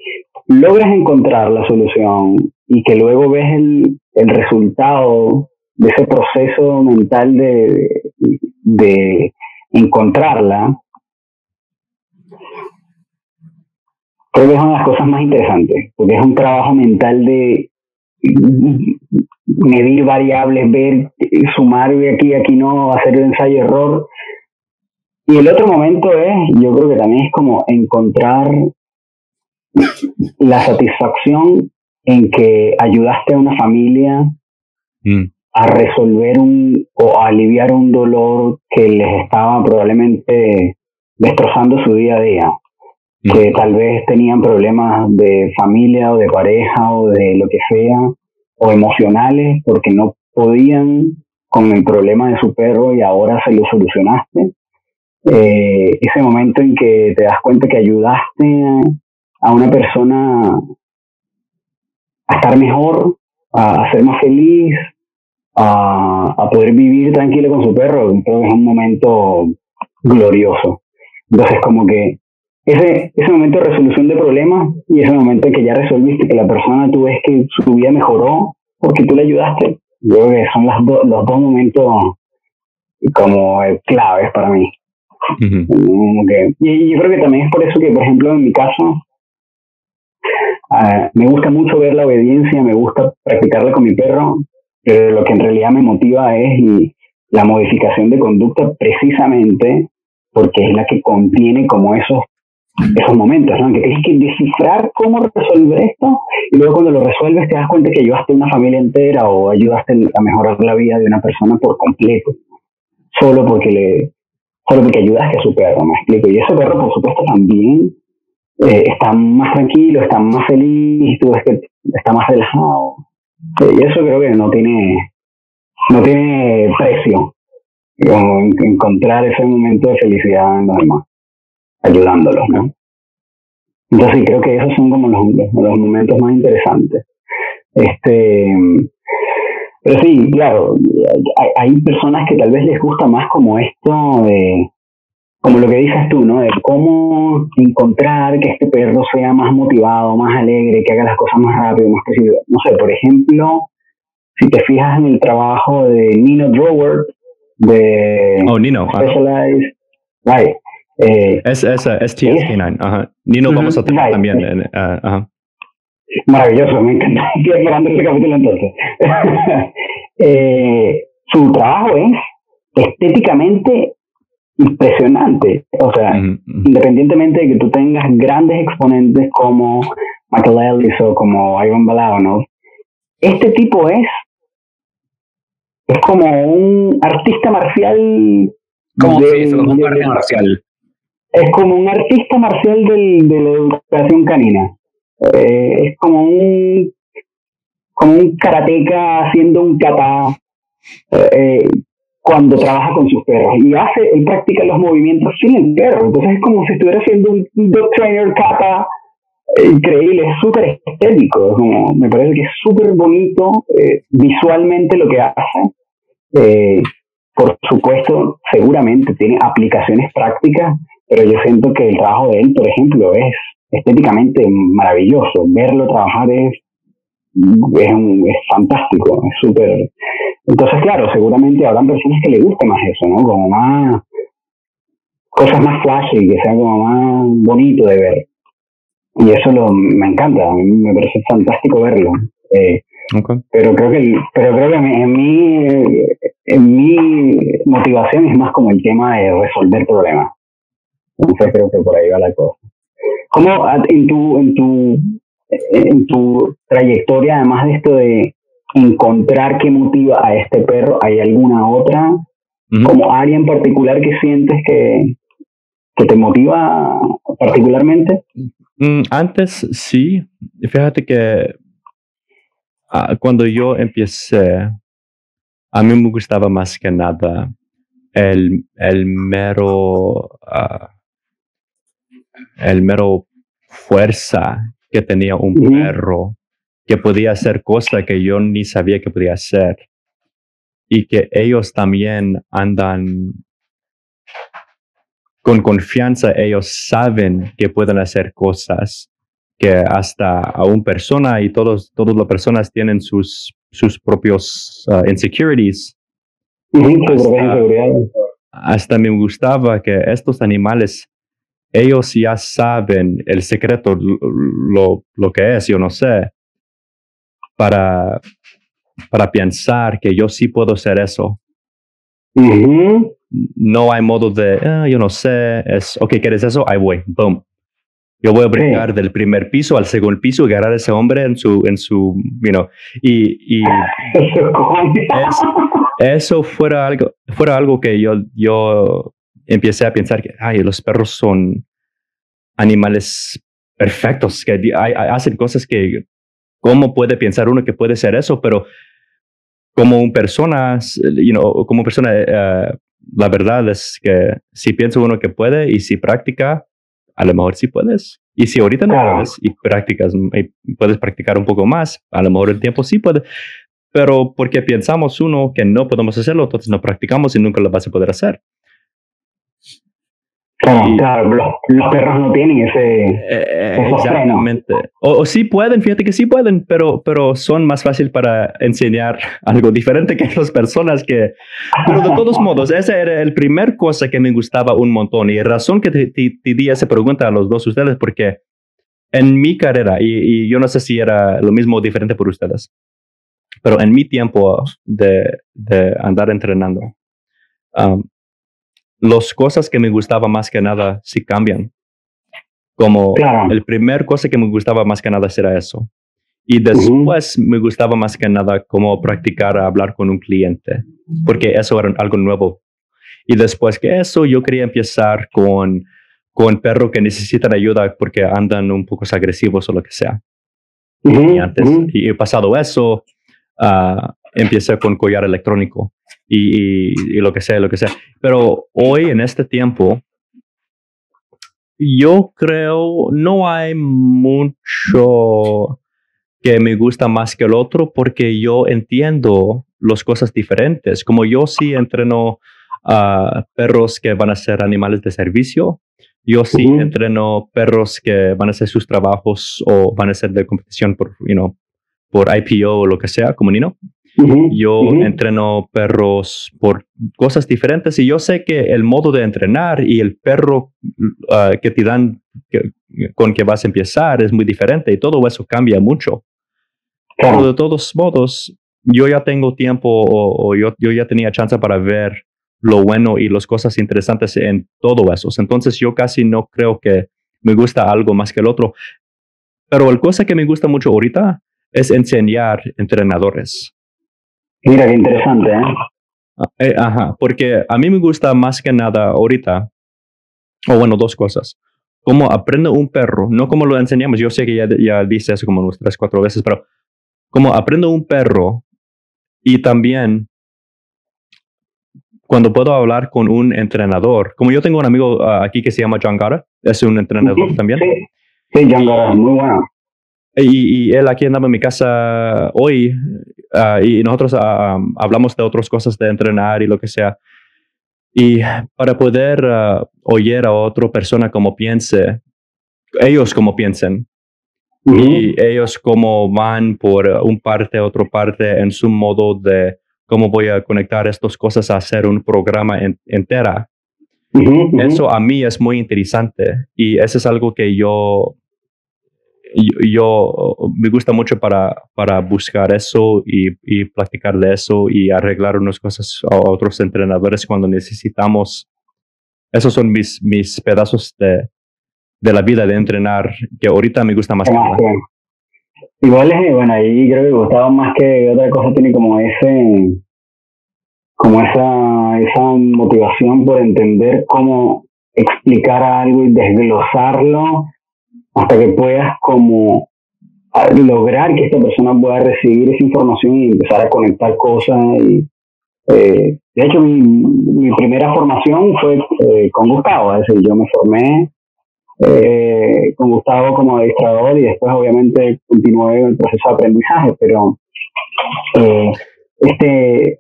logras encontrar la solución y que luego ves el, el resultado de ese proceso mental de, de encontrarla, creo que es una de las cosas más interesantes, porque es un trabajo mental de medir variables, ver, sumar aquí, aquí no, hacer el ensayo-error. Y el otro momento es, yo creo que también es como encontrar la satisfacción en que ayudaste a una familia mm. a resolver un o a aliviar un dolor que les estaba probablemente destrozando su día a día que tal vez tenían problemas de familia o de pareja o de lo que sea, o emocionales, porque no podían con el problema de su perro y ahora se lo solucionaste. Eh, ese momento en que te das cuenta que ayudaste a una persona a estar mejor, a, ser más feliz, a, poder vivir tranquilo con su perro, creo que es un momento glorioso. Entonces, como que ese, ese momento de resolución de problemas y ese momento en que ya resolviste que la persona tú ves que su vida mejoró porque tú le ayudaste, yo creo que son las los dos momentos como claves para mí. Y, yo creo que también es por eso que, por ejemplo, en mi caso, ah, me gusta mucho ver la obediencia, me gusta practicarla con mi perro, pero lo que en realidad me motiva es la modificación de conducta precisamente porque es la que contiene como esos esos momentos, ¿no? Que tienes que descifrar cómo resolver esto y luego cuando lo resuelves te das cuenta que ayudaste a una familia entera o ayudaste a mejorar la vida de una persona por completo, solo porque le, solo porque ayudaste a su perro, me explico. Y ese perro, por supuesto, también eh, está más tranquilo, está más feliz, tú ves que está más relajado. Y eso creo que no tiene, no tiene precio, encontrar ese momento de felicidad en los demás ayudándolos, ¿no? Entonces creo que esos son como los, los momentos más interesantes. Este, pero sí, claro, hay, hay, personas que tal vez les gusta más como esto de, como lo que dices tú, ¿no? De cómo encontrar que este perro sea más motivado, más alegre, que haga las cosas más rápido, más posible. No sé, por ejemplo, si te fijas en el trabajo de Nino Drower, de oh, Nino. Specialized, right, eh, es, es, es TSK9, ajá. Ni nos vamos a tener también. Eh, ajá. Maravilloso, me encanta. Estoy esperando este capítulo entonces. eh, su trabajo es estéticamente impresionante. O sea, independientemente de que tú tengas grandes exponentes como Michael Ellis o como Ivan Balabanov, este tipo es es como un artista marcial. Como de, sí, un artista marcial es como un artista marcial del, de la educación canina. Eh, es como un como un karateca haciendo un kata eh, cuando trabaja con sus perros. Y hace él practica los movimientos sin el perro. Entonces es como si estuviera haciendo un dog trainer kata. Eh, increíble es súper estético me parece que es súper bonito visualmente lo que hace. Por supuesto seguramente tiene aplicaciones prácticas pero yo siento que el trabajo de él, por ejemplo, es estéticamente maravilloso. Verlo trabajar es, es, es fantástico, es súper... Entonces, claro, seguramente habrán personas que le guste más eso, ¿no? Como más... cosas más flashy, que sea como más bonito de ver. Y eso lo, me encanta, a mí me parece fantástico verlo. Eh, Pero creo que pero creo que en mi, en mi motivación es más como el tema de resolver problemas. Entonces creo que por ahí va la cosa. ¿Cómo en tu, en tu en tu trayectoria, además de esto de encontrar qué motiva a este perro, ¿hay alguna otra como área en particular que sientes que, que te motiva particularmente? Mm, antes sí, fíjate que ah, cuando yo empecé, a mí me gustaba más que nada el, el mero, uh, el mero fuerza que tenía un perro, que podía hacer cosas que yo ni sabía que podía hacer. Y que ellos también andan con confianza, ellos saben que pueden hacer cosas que hasta a una persona y todos, todas las personas tienen sus, sus propios uh, insecurities. Hasta, me gustaba que estos animales, ellos ya saben el secreto, lo, lo que es, yo no sé, para, para pensar que yo sí puedo hacer eso. No hay modo de, ah, yo no sé, es, ok, ¿quieres eso? Ahí voy, boom. Yo voy a brincar del primer piso al segundo piso y agarrar a ese hombre en su, en su, you know, y, y eso fuera algo, fuera algo que yo, yo empecé a pensar que, ay, los perros son animales perfectos, que hacen cosas que, ¿cómo puede pensar uno que puede ser eso? Pero como un persona, you know, como persona, eh, la verdad es que si piensa uno que puede y si practica, a lo mejor sí puedes. Y si ahorita no puedes y practicas, y puedes practicar un poco más, a lo mejor el tiempo sí puede. Pero porque pensamos uno que no podemos hacerlo, entonces no practicamos y nunca lo vas a poder hacer. Claro, los, perros no tienen ese. Eh, eh, exactamente. O, sí pueden, fíjate que sí pueden, pero, pero son más fácil para enseñar algo diferente que las personas que. Pero de todos modos, esa era el primer cosa que me gustaba un montón. Y razón que te, di esa pregunta a los dos ustedes, porque en mi carrera, y, yo no sé si era lo mismo o diferente por ustedes, pero en mi tiempo de, de andar entrenando, um, las cosas que me gustaba más que nada sí cambian. Como el primer cosa que me gustaba más que nada era eso. Y después me gustaba más que nada como practicar a hablar con un cliente, porque eso era algo nuevo. Y después que eso, yo quería empezar con, con perros que necesitan ayuda porque andan un poco agresivos o lo que sea. y antes, y he pasado eso, uh, empecé con collar electrónico y, lo que sea, lo que sea. Pero hoy, en este tiempo, yo creo no hay mucho que me gusta más que el otro porque yo entiendo las cosas diferentes. Como yo sí entreno a perros que van a ser animales de servicio, yo sí entreno perros que van a hacer sus trabajos o van a ser de competición por, you know, por IPO o lo que sea, como Nino yo entreno perros por cosas diferentes y yo sé que el modo de entrenar y el perro ah, que te dan con que vas a empezar es muy diferente y todo eso cambia mucho. Pero de todos modos, yo ya tengo tiempo o, yo, yo, ya tenía chance para ver lo bueno y las cosas interesantes en todo eso. Entonces yo casi no creo que me gusta algo más que el otro. Pero la cosa que me gusta mucho ahorita es enseñar entrenadores. Mira qué interesante, ¿eh? Ah, ¿eh? Ajá, porque a mí me gusta más que nada ahorita, o bueno, dos cosas. Cómo aprende un perro, no como lo enseñamos, yo sé que ya, ya dice eso como unas tres, cuatro veces, pero cómo aprende un perro y también cuando puedo hablar con un entrenador, como yo tengo un amigo ah, aquí que se llama John Gara, es un entrenador también. Sí, sí John Gara, muy bueno. Y, y, él aquí andaba en mi casa hoy Ah, y nosotros ah, hablamos de otras cosas de entrenar y lo que sea. Y para poder uh, oír a otra persona como piense, ellos como piensen, y ellos como van por un parte a otra parte en su modo de cómo voy a conectar estas cosas a hacer un programa entera. Eso a mí es muy interesante y eso es algo que yo yo, me gusta mucho para, para buscar eso y, y, practicar de eso y arreglar unas cosas a otros entrenadores cuando necesitamos. Esos son mis, mis pedazos de, de la vida de entrenar que ahorita me gusta más. Igual es, bueno, ahí creo que Gustavo más que otra cosa tiene como ese, como esa, esa motivación por entender cómo explicar algo y desglosarlo hasta que puedas como lograr que esta persona pueda recibir esa información y empezar a conectar cosas. Y, eh, de hecho, mi, mi, primera formación fue eh, con Gustavo, es decir, yo me formé eh, con Gustavo como administrador y después obviamente continué el proceso de aprendizaje, pero eh, este,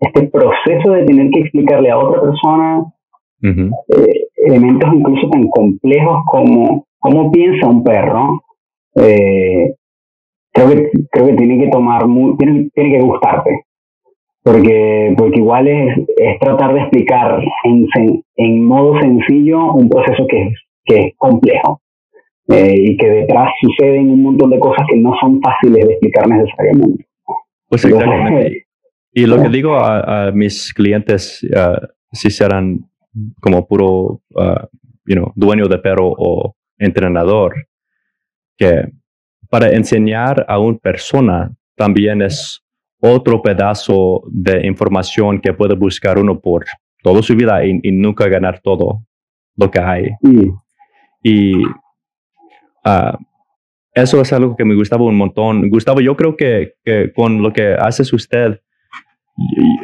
este proceso de tener que explicarle a otra persona eh, elementos incluso tan complejos como cómo piensa un perro, creo, que, creo que tiene que tomar, muy, tiene, tiene que gustarte. Porque, porque igual es, es tratar de explicar en, en modo sencillo un proceso que es que es complejo eh, y que detrás suceden un montón de cosas que no son fáciles de explicar necesariamente. Pues exactamente. y lo que digo a, mis clientes, uh, si serán como puro uh, you know, dueño de perro o entrenador, que para enseñar a una persona también es otro pedazo de información que puede buscar uno por toda su vida y, nunca ganar todo lo que hay. Y uh, eso es algo que me gustaba un montón. Gustavo, yo creo que, que con lo que haces usted,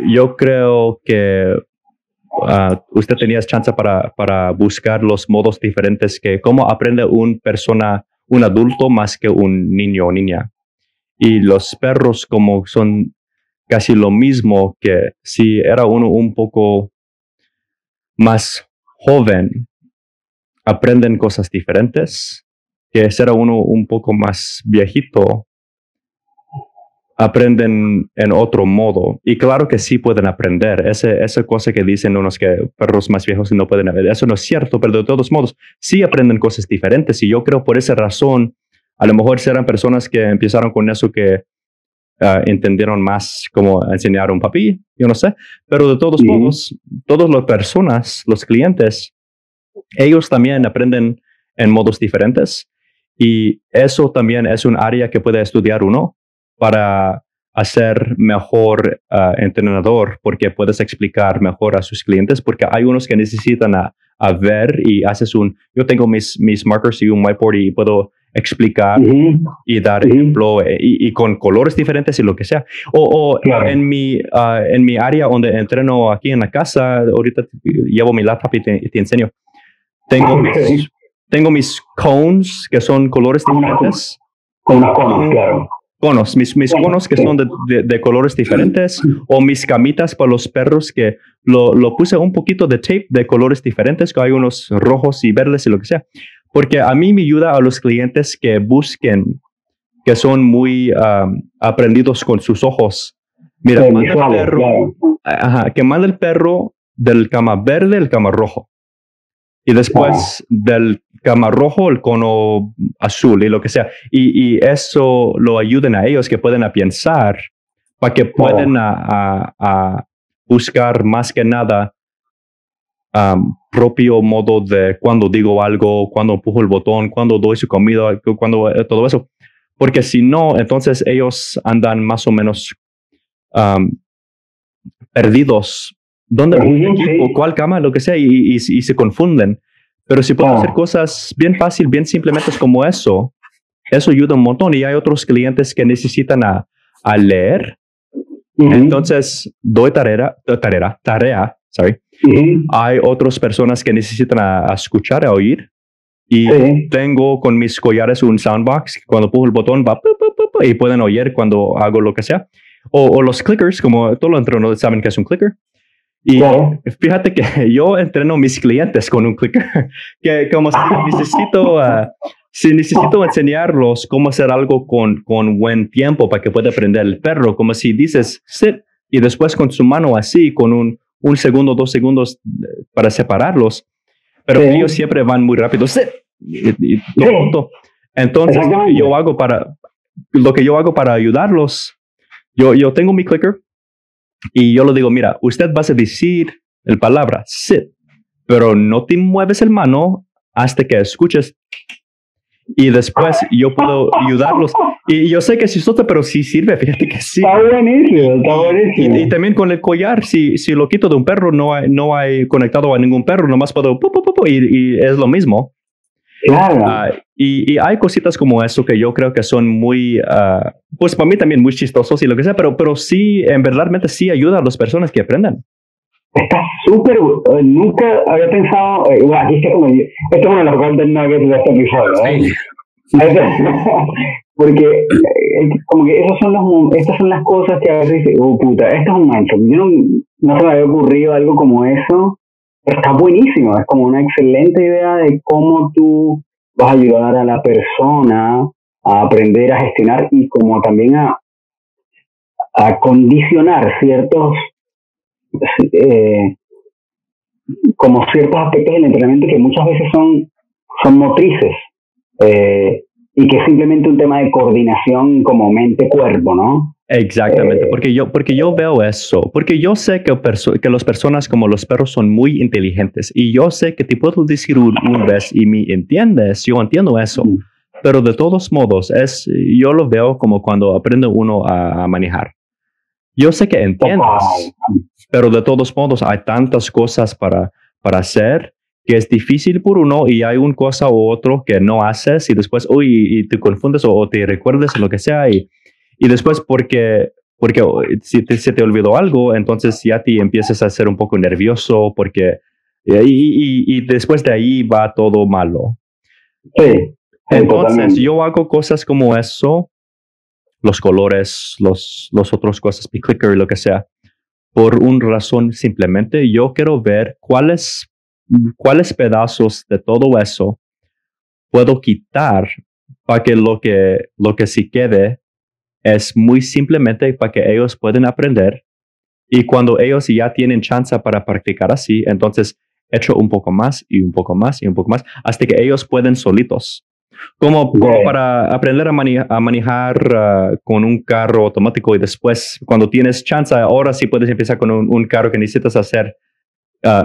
yo creo que uh, usted tenía chance para, para buscar los modos diferentes que cómo aprende un persona, un adulto más que un niño o niña. Y los perros como son casi lo mismo que si era uno un poco más joven, aprenden cosas diferentes, que será uno un poco más viejito, aprenden en otro modo. Y claro que sí pueden aprender. Ese, esa cosa que dicen unos que perros más viejos no pueden aprender, eso no es cierto, pero de todos modos sí aprenden cosas diferentes. Y yo creo por esa razón, a lo mejor serán personas que empezaron con eso que ah, entendieron más cómo enseñar a un papi, yo no sé. Pero de todos modos, todas las personas, los clientes, ellos también aprenden en modos diferentes y eso también es un área que puede estudiar uno para hacer mejor ah, entrenador porque puedes explicar mejor a sus clientes porque hay unos que necesitan a, ver y haces un, yo tengo mis, mis markers y un whiteboard y puedo explicar y dar ejemplo eh, y, con colores diferentes y lo que sea. O, en, mi, ah, en mi área donde entreno aquí en la casa, ahorita llevo mi laptop y te enseño. Tengo, mis, tengo mis cones, que son colores diferentes. Con unos conos, claro. Conos, mis, mis conos que son de, de, colores diferentes, o mis camitas para los perros que lo, lo, puse un poquito de tape de colores diferentes, que hay unos rojos y verdes y lo que sea. Porque a mí me ayuda a los clientes que busquen, que son muy aprendidos con sus ojos. Mira, manda el perro, ajá, que manda el perro del cama verde al cama rojo y después del cama rojo, el cono azul y lo que sea. Y, y eso lo ayuden a ellos que pueden a pensar para que puedan a, a, buscar más que nada propio modo de cuando digo algo, cuando empujo el botón, cuando doy su comida, cuando eh, todo eso. Porque si no, entonces ellos andan más o menos perdidos ¿Dónde o cuál cama? Lo que sea, y, y, se confunden. Pero si puedo hacer cosas bien fácil, bien simplemente como eso, eso ayuda un montón. Y hay otros clientes que necesitan a, a leer. Entonces, doy tarea, tarea, tarea, sorry. Hay otras personas que necesitan a, escuchar, a oír. Y tengo con mis collares un soundbox. Cuando pongo el botón va y pueden oír cuando hago lo que sea. O, o los clickers, como todos los entrenadores saben que es un clicker. Y fíjate que yo entreno a mis clientes con un clicker, que como si necesito, ah, si necesito enseñarlos cómo hacer algo con, con buen tiempo para que pueda aprender el perro, como si dices sit y después con su mano así, con un, un segundo, dos segundos eh, para separarlos, pero ellos siempre van muy rápido, sit, y, Entonces, yo hago para, lo que yo hago para ayudarlos, yo, yo tengo mi clicker, y yo le digo, mira, usted va a decir el palabra sit, pero no te mueves el mano hasta que escuches. y después yo puedo ayudarlos. Y yo sé que sí sota, pero sí sirve, fíjate que sí. Está buenísimo, está buenísimo. Y, también con el collar, si, si lo quito de un perro, no hay, no hay conectado a ningún perro, nomás puedo, y, y, es lo mismo. Claro. Ah, y, y, hay cositas como eso que yo creo que son muy, uh, pues para mí también muy chistosos y lo que sea, pero, pero sí, en verdad, sí ayuda a las personas que aprendan. Está súper, eh, nunca había pensado, eh, bueno, aquí está como, esto es uno de los golden nuggets de este episodio, ¿eh? Porque eh, como que esos son los, estas son las cosas que a veces dice, oh puta, esto es un mancho. Yo no, no se me había ocurrido algo como eso. Está buenísimo, es como una excelente idea de cómo tú vas a ayudar a la persona a aprender a gestionar y como también a, a condicionar ciertos eh, como ciertos aspectos del entrenamiento que muchas veces son, son motrices. Eh, y que es simplemente un tema de coordinación como mente-cuerpo, ¿no? Exactamente, eh, porque, yo, porque yo veo eso, porque yo sé que, que las personas como los perros son muy inteligentes y yo sé que te puedo decir una vez y me entiendes, yo entiendo eso, mm. pero de todos modos, es, yo lo veo como cuando aprende uno a manejar. Yo sé que entiendes, pero de todos modos hay tantas cosas para, para hacer que es difícil por uno y hay una cosa u otro que no haces y después, uy, y te confundes o, te recuerdes lo que sea y, y después porque, porque si te, se te olvidó algo, entonces ya te empiezas a ser un poco nervioso porque, y, y, y después de ahí va todo malo. Sí. Entonces yo hago cosas como eso los colores, los, los otros cosas, mi clicker y lo que sea, por una razón simplemente. Yo quiero ver cuáles, cuáles pedazos de todo eso puedo quitar para que lo que, lo que sí quede es muy simplemente para que ellos puedan aprender. Y cuando ellos ya tienen chance para practicar así, entonces echo un poco más y un poco más y un poco más hasta que ellos pueden solitos. Como, para aprender a, manejar uh, con un carro automático y después, cuando tienes chance, ahora sí puedes empezar con un, carro que necesitas hacer uh,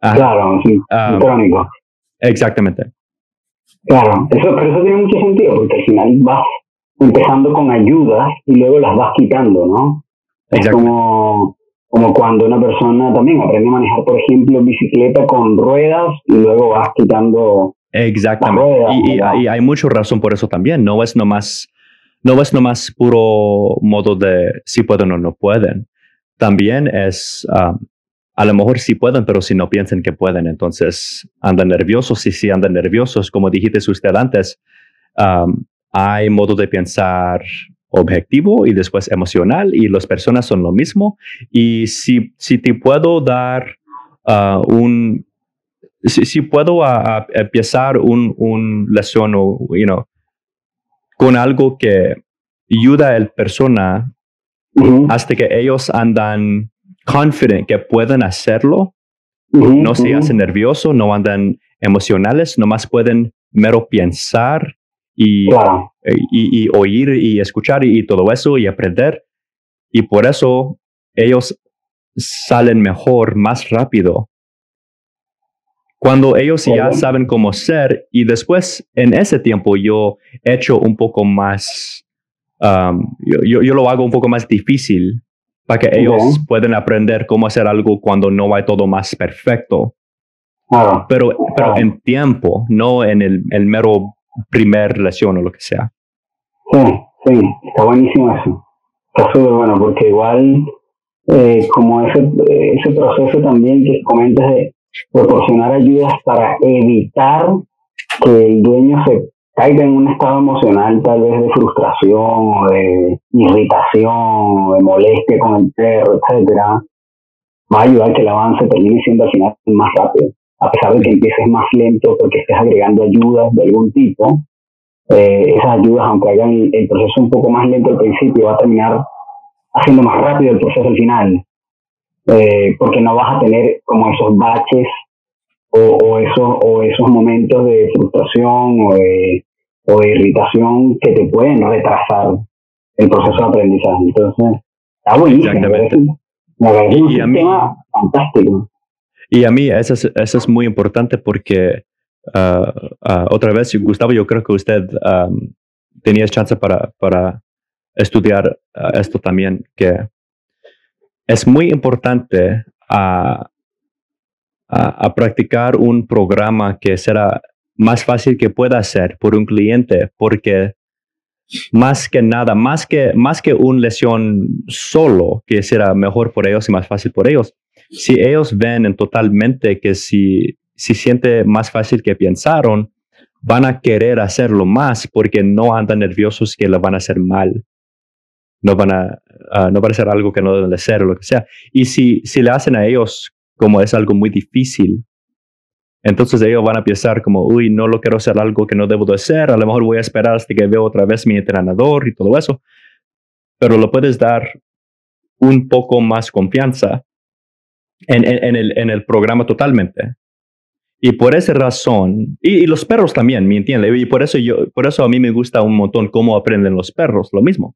Claro, sí, um, Exactamente. Claro, eso, pero eso tiene mucho sentido porque al final vas empezando con ayudas y luego las vas quitando, ¿no? Es como, como cuando una persona también aprende a manejar, por ejemplo, bicicleta con ruedas y luego vas quitando Exactamente. Y, hay mucha razón por eso también. No es nomás, no es nomás puro modo de si pueden o no pueden. También es, um, a lo mejor sí pueden, pero si no piensan que pueden, entonces andan nerviosos. Y si andan nerviosos, como dijiste usted antes, um, hay modo de pensar objetivo y después emocional y las personas son lo mismo. Y si, si te puedo dar uh, un si, puedo empezar un, un lección o, you know, con algo que ayuda a la persona hasta que ellos andan confident que pueden hacerlo, no se hacen nerviosos, no andan emocionales, nomás pueden mero pensar y, y, oír y escuchar y, todo eso y aprender. Y por eso ellos salen mejor, más rápido. Cuando ellos ya saben cómo ser y después en ese tiempo yo he hecho un poco más, um, yo, yo, lo hago un poco más difícil para que ellos puedan aprender cómo hacer algo cuando no hay todo más perfecto. Pero, pero en tiempo, no en el, el mero primer lección o lo que sea. Sí, sí, está buenísimo eso. Está súper bueno porque igual eh, como ese, ese proceso también que comentas de proporcionar ayudas para evitar que el dueño se caiga en un estado emocional tal vez de frustración o de irritación o de molestia con el perro, etcétera, va a ayudar que el avance termine siendo al final más rápido. A pesar de que empieces más lento porque estés agregando ayudas de algún tipo, eh, esas ayudas, aunque hagan el proceso un poco más lento al principio, va a terminar haciendo más rápido el proceso al final. Eh, porque no vas a tener como esos baches o, esos, o esos momentos de frustración o de, o irritación que te pueden retrasar el proceso de aprendizaje. Entonces, está buenísimo. Me y, un a mí, fantástico. Y a mí eso es, eso es muy importante porque ah, ah, otra vez, Gustavo, yo creo que usted tenía chance para, para estudiar esto también, que es muy importante a, a, practicar un programa que será más fácil que pueda hacer por un cliente, porque más que nada, más que, más que una lesión solo, que será mejor por ellos y más fácil por ellos, si ellos ven totalmente que si, si siente más fácil que pensaron, van a querer hacerlo más porque no andan nerviosos que lo van a hacer mal. No van a, uh, no van a hacer algo que no deben de ser o lo que sea. Y si, si le hacen a ellos como es algo muy difícil, entonces ellos van a pensar como, uy, no lo quiero hacer algo que no debo de hacer, a lo mejor voy a esperar hasta que veo otra vez mi entrenador y todo eso. Pero lo puedes dar un poco más confianza en, en, el, en el programa totalmente. Y por esa razón, y, los perros también, ¿me entiendes? Y por eso, yo, por eso a mí me gusta un montón cómo aprenden los perros, lo mismo.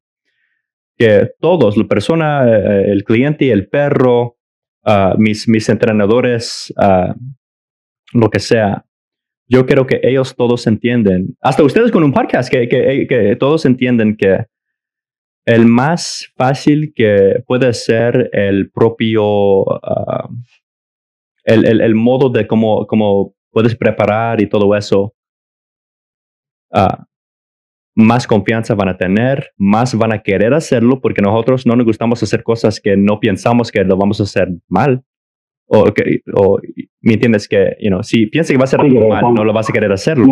Que todos, la persona, eh, el cliente el perro, ah, mis, mis entrenadores, uh, lo que sea. Yo creo que ellos todos entienden, hasta ustedes con un podcast, que, que, que todos entienden que el más fácil que puede ser el propio, uh, el, el, el, modo de cómo, cómo puedes preparar y todo eso, uh, más confianza van a tener, más van a querer hacerlo, porque nosotros no nos gustamos hacer cosas que no pensamos que lo vamos a hacer mal o, que, o me entiendes que, you know, si piensas que va a ser mal, no lo vas a querer hacerlo.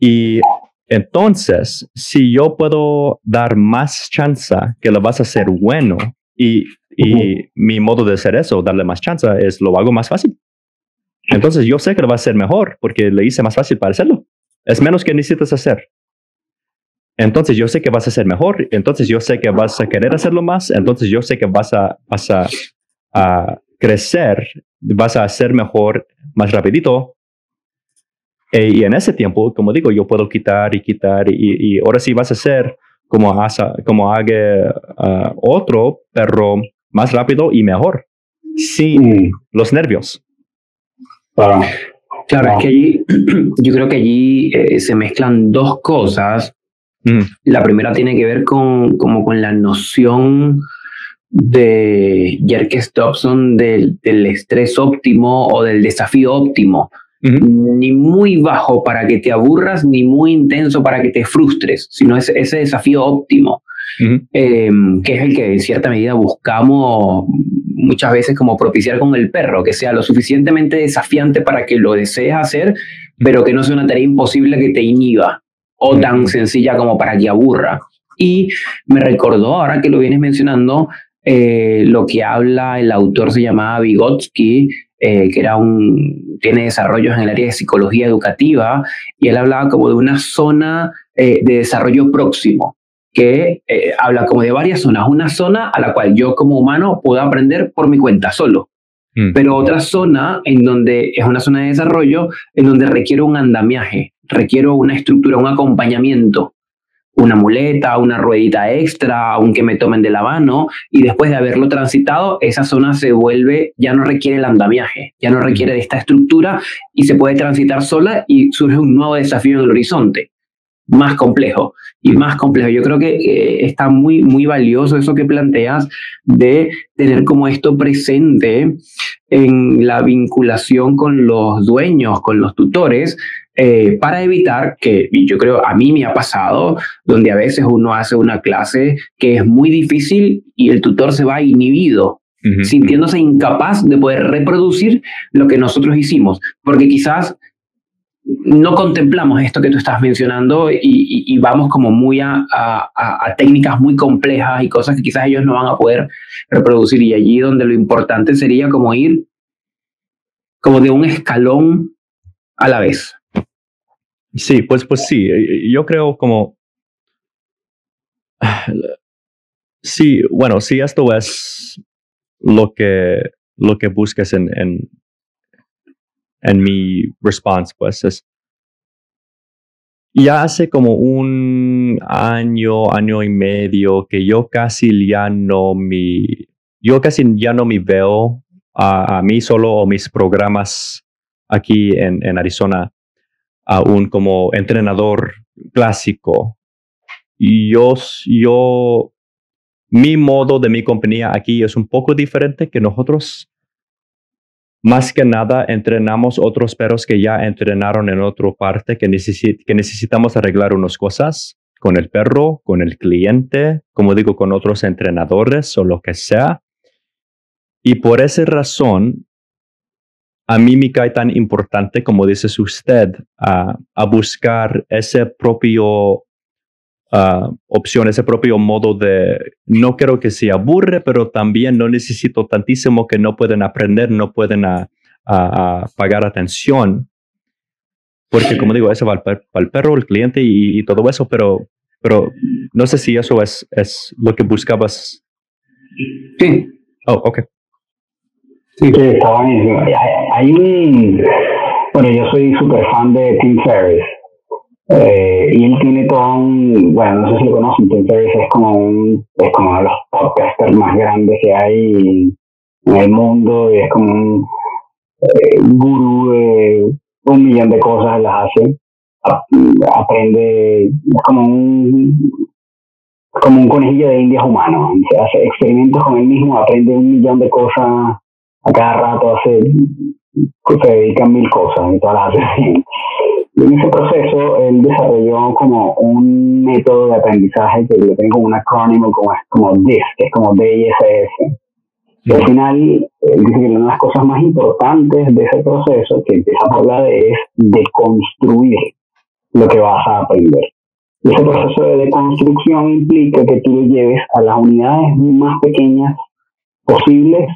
y entonces, si yo puedo dar más chance que lo vas a hacer bueno y, y mi modo de hacer eso, darle más chance, es lo hago más fácil. Entonces yo sé que lo va a hacer mejor porque le hice más fácil para hacerlo. Es menos que necesitas hacer. Entonces yo sé que vas a hacer mejor, entonces yo sé que vas a querer hacerlo más, entonces yo sé que vas a, vas a a crecer, vas a ser mejor más rapidito. E, y en ese tiempo, como digo, yo puedo quitar y quitar y, ahora sí vas a ser como, como haga uh, otro perro más rápido y mejor, sin mm. los nervios. Claro, es que allí, yo creo que allí eh, se mezclan dos cosas. Mm. La primera tiene que ver con, como con la noción de Jerk Dobson del, del, estrés óptimo o del desafío óptimo. Ni muy bajo para que te aburras, ni muy intenso para que te frustres, sino ese, ese desafío óptimo, em, que es el que en cierta medida buscamos muchas veces como propiciar con el perro, que sea lo suficientemente desafiante para que lo desees hacer, pero que no sea una tarea imposible que te inhiba o tan sencilla como para que aburra. Y me recordó, ahora que lo vienes mencionando, eh, lo que habla el autor se llamaba Vygotsky, eh, que era un, tiene desarrollos en el área de psicología educativa, y él hablaba como de una zona eh, de desarrollo próximo, que habla como de varias zonas. Una zona a la cual yo como humano puedo aprender por mi cuenta solo, mm. pero otra zona en donde es una zona de desarrollo en donde requiero un andamiaje, requiero una estructura, un acompañamiento una muleta, una ruedita extra, aunque me tomen de la mano, y después de haberlo transitado, esa zona se vuelve, ya no requiere el andamiaje, ya no requiere de esta estructura y se puede transitar sola y surge un nuevo desafío en el horizonte, más complejo y más complejo. Yo creo que está muy, muy valioso eso que planteas de tener como esto presente en la vinculación con los dueños, con los tutores, eh, para evitar que, y yo creo, a mí me ha pasado, donde a veces uno hace una clase que es muy difícil y el tutor se va inhibido, sintiéndose incapaz de poder reproducir lo que nosotros hicimos, porque quizás no contemplamos esto que tú estás mencionando y, vamos como muy a, a, técnicas muy complejas y cosas que quizás ellos no van a poder reproducir. Y allí donde lo importante sería como ir como de un escalón a la vez. Sí, pues, pues sí, eh, yo creo como... Sí, bueno, si esto es lo que, lo que buscas en, en, en mi response, pues es... Ya hace como un año, año y medio que yo casi ya no me, yo casi ya no me veo a, a mí solo o mis programas aquí en, en Arizona, aún como entrenador clásico. Yo, yo, mi modo de mi compañía aquí es un poco diferente que nosotros. Más que nada entrenamos otros perros que ya entrenaron en otra parte que, que necesitamos arreglar unas cosas con el perro, con el cliente, como digo, con otros entrenadores o lo que sea. Y por esa razón, a mí me cae tan importante, como dice usted, a buscar ese propio opción, ese propio modo de, no quiero que se aburre, pero también no necesito tantísimo que no pueden aprender, no pueden a, pagar atención. Porque como digo, eso va para el, perro, el cliente y, todo eso, pero, pero no sé si eso es, es lo que buscabas. Sí. Oh, ok. Sí, que está buenísimo. Hay, un. Bueno, yo soy súper fan de Tim Ferriss. Eh, y él tiene todo un. Bueno, no sé si lo conocen, Tim Ferriss es como, un, es como uno de los podcasters más grandes que hay en el mundo y es como un eh, gurú de un millón de cosas, las hace. Aprende. Es como un como un conejillo de indias humano. Hace experimentos con él mismo, aprende un millón de cosas a cada rato hace, se dedican mil cosas y todas las. Y en ese proceso él desarrolló como un método de aprendizaje que le tengo como un acrónimo como, como DIS, que es como DISS. Y al final, él dice que una de las cosas más importantes de ese proceso que empieza a hablar de es de construir lo que vas a aprender. Y ese proceso de deconstrucción implica que tú lo lleves a las unidades más pequeñas posibles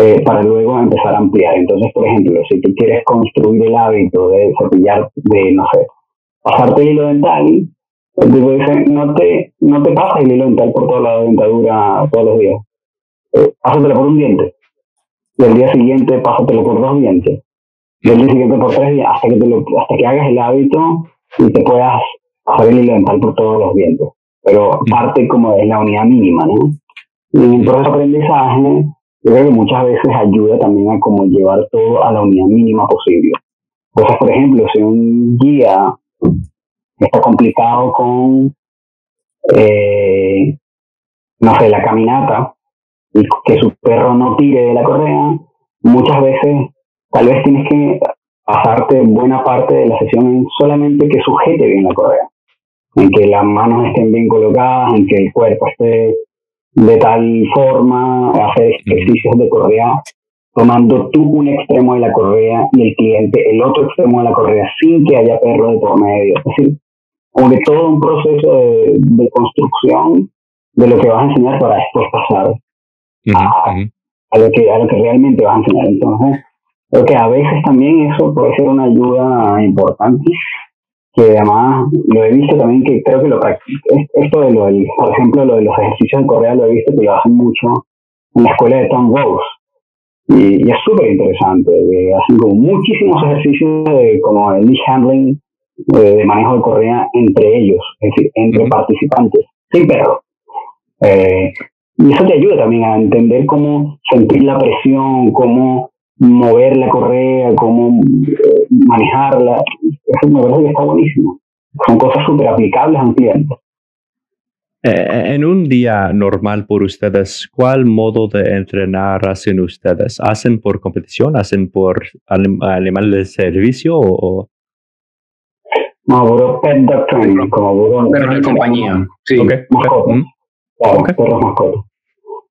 eh, para luego empezar a ampliar. Entonces, por ejemplo, si tú quieres construir el hábito de cepillar, de, no sé, pasarte el hilo dental, el tipo dice, no te, no te pases el hilo dental por toda la dentadura todos los días. Eh, pásatelo por un diente. Y el día siguiente, pásatelo por dos dientes. Y el día siguiente por tres días, hasta que, te lo, hasta que hagas el hábito y te puedas pasar el hilo dental por todos los dientes. Pero parte como de la unidad mínima, ¿no? Y en el proceso de aprendizaje, yo creo que muchas veces ayuda también a como llevar todo a la unidad mínima posible. Entonces, por ejemplo, si un guía está complicado con, eh, no sé, la caminata y que su perro no tire de la correa, muchas veces tal vez tienes que pasarte buena parte de la sesión en solamente que sujete bien la correa, en que las manos estén bien colocadas, en que el cuerpo esté de tal forma, hacer ejercicios de correa, tomando tú un extremo de la correa y el cliente el otro extremo de la correa sin que haya perro de por medio. Es decir, como que todo un proceso de, construcción de lo que vas a enseñar para después pasar a, lo que, a lo que realmente vas a enseñar. Entonces, creo que a veces también eso puede ser una ayuda importante que además lo he visto también que creo que lo esto de lo del, por ejemplo lo de los ejercicios en Corea lo he visto que lo hacen mucho en la escuela de Tom Rose y, es súper interesante hacen como muchísimos ejercicios de como el handling de, manejo de correa entre ellos es decir entre participantes sin perro eh, y eso te ayuda también a entender cómo sentir la presión cómo mover la correa, cómo eh, manejarla. Eso me parece que está buenísimo. Son cosas súper aplicables a un cliente. Eh, en un día normal por ustedes, ¿cuál modo de entrenar hacen ustedes? ¿Hacen por competición? ¿Hacen por animales de servicio o...? No, por pet dog training, como Pero de compañía, sí. Okay. Mascotas. Mm. Claro, perros mascotas.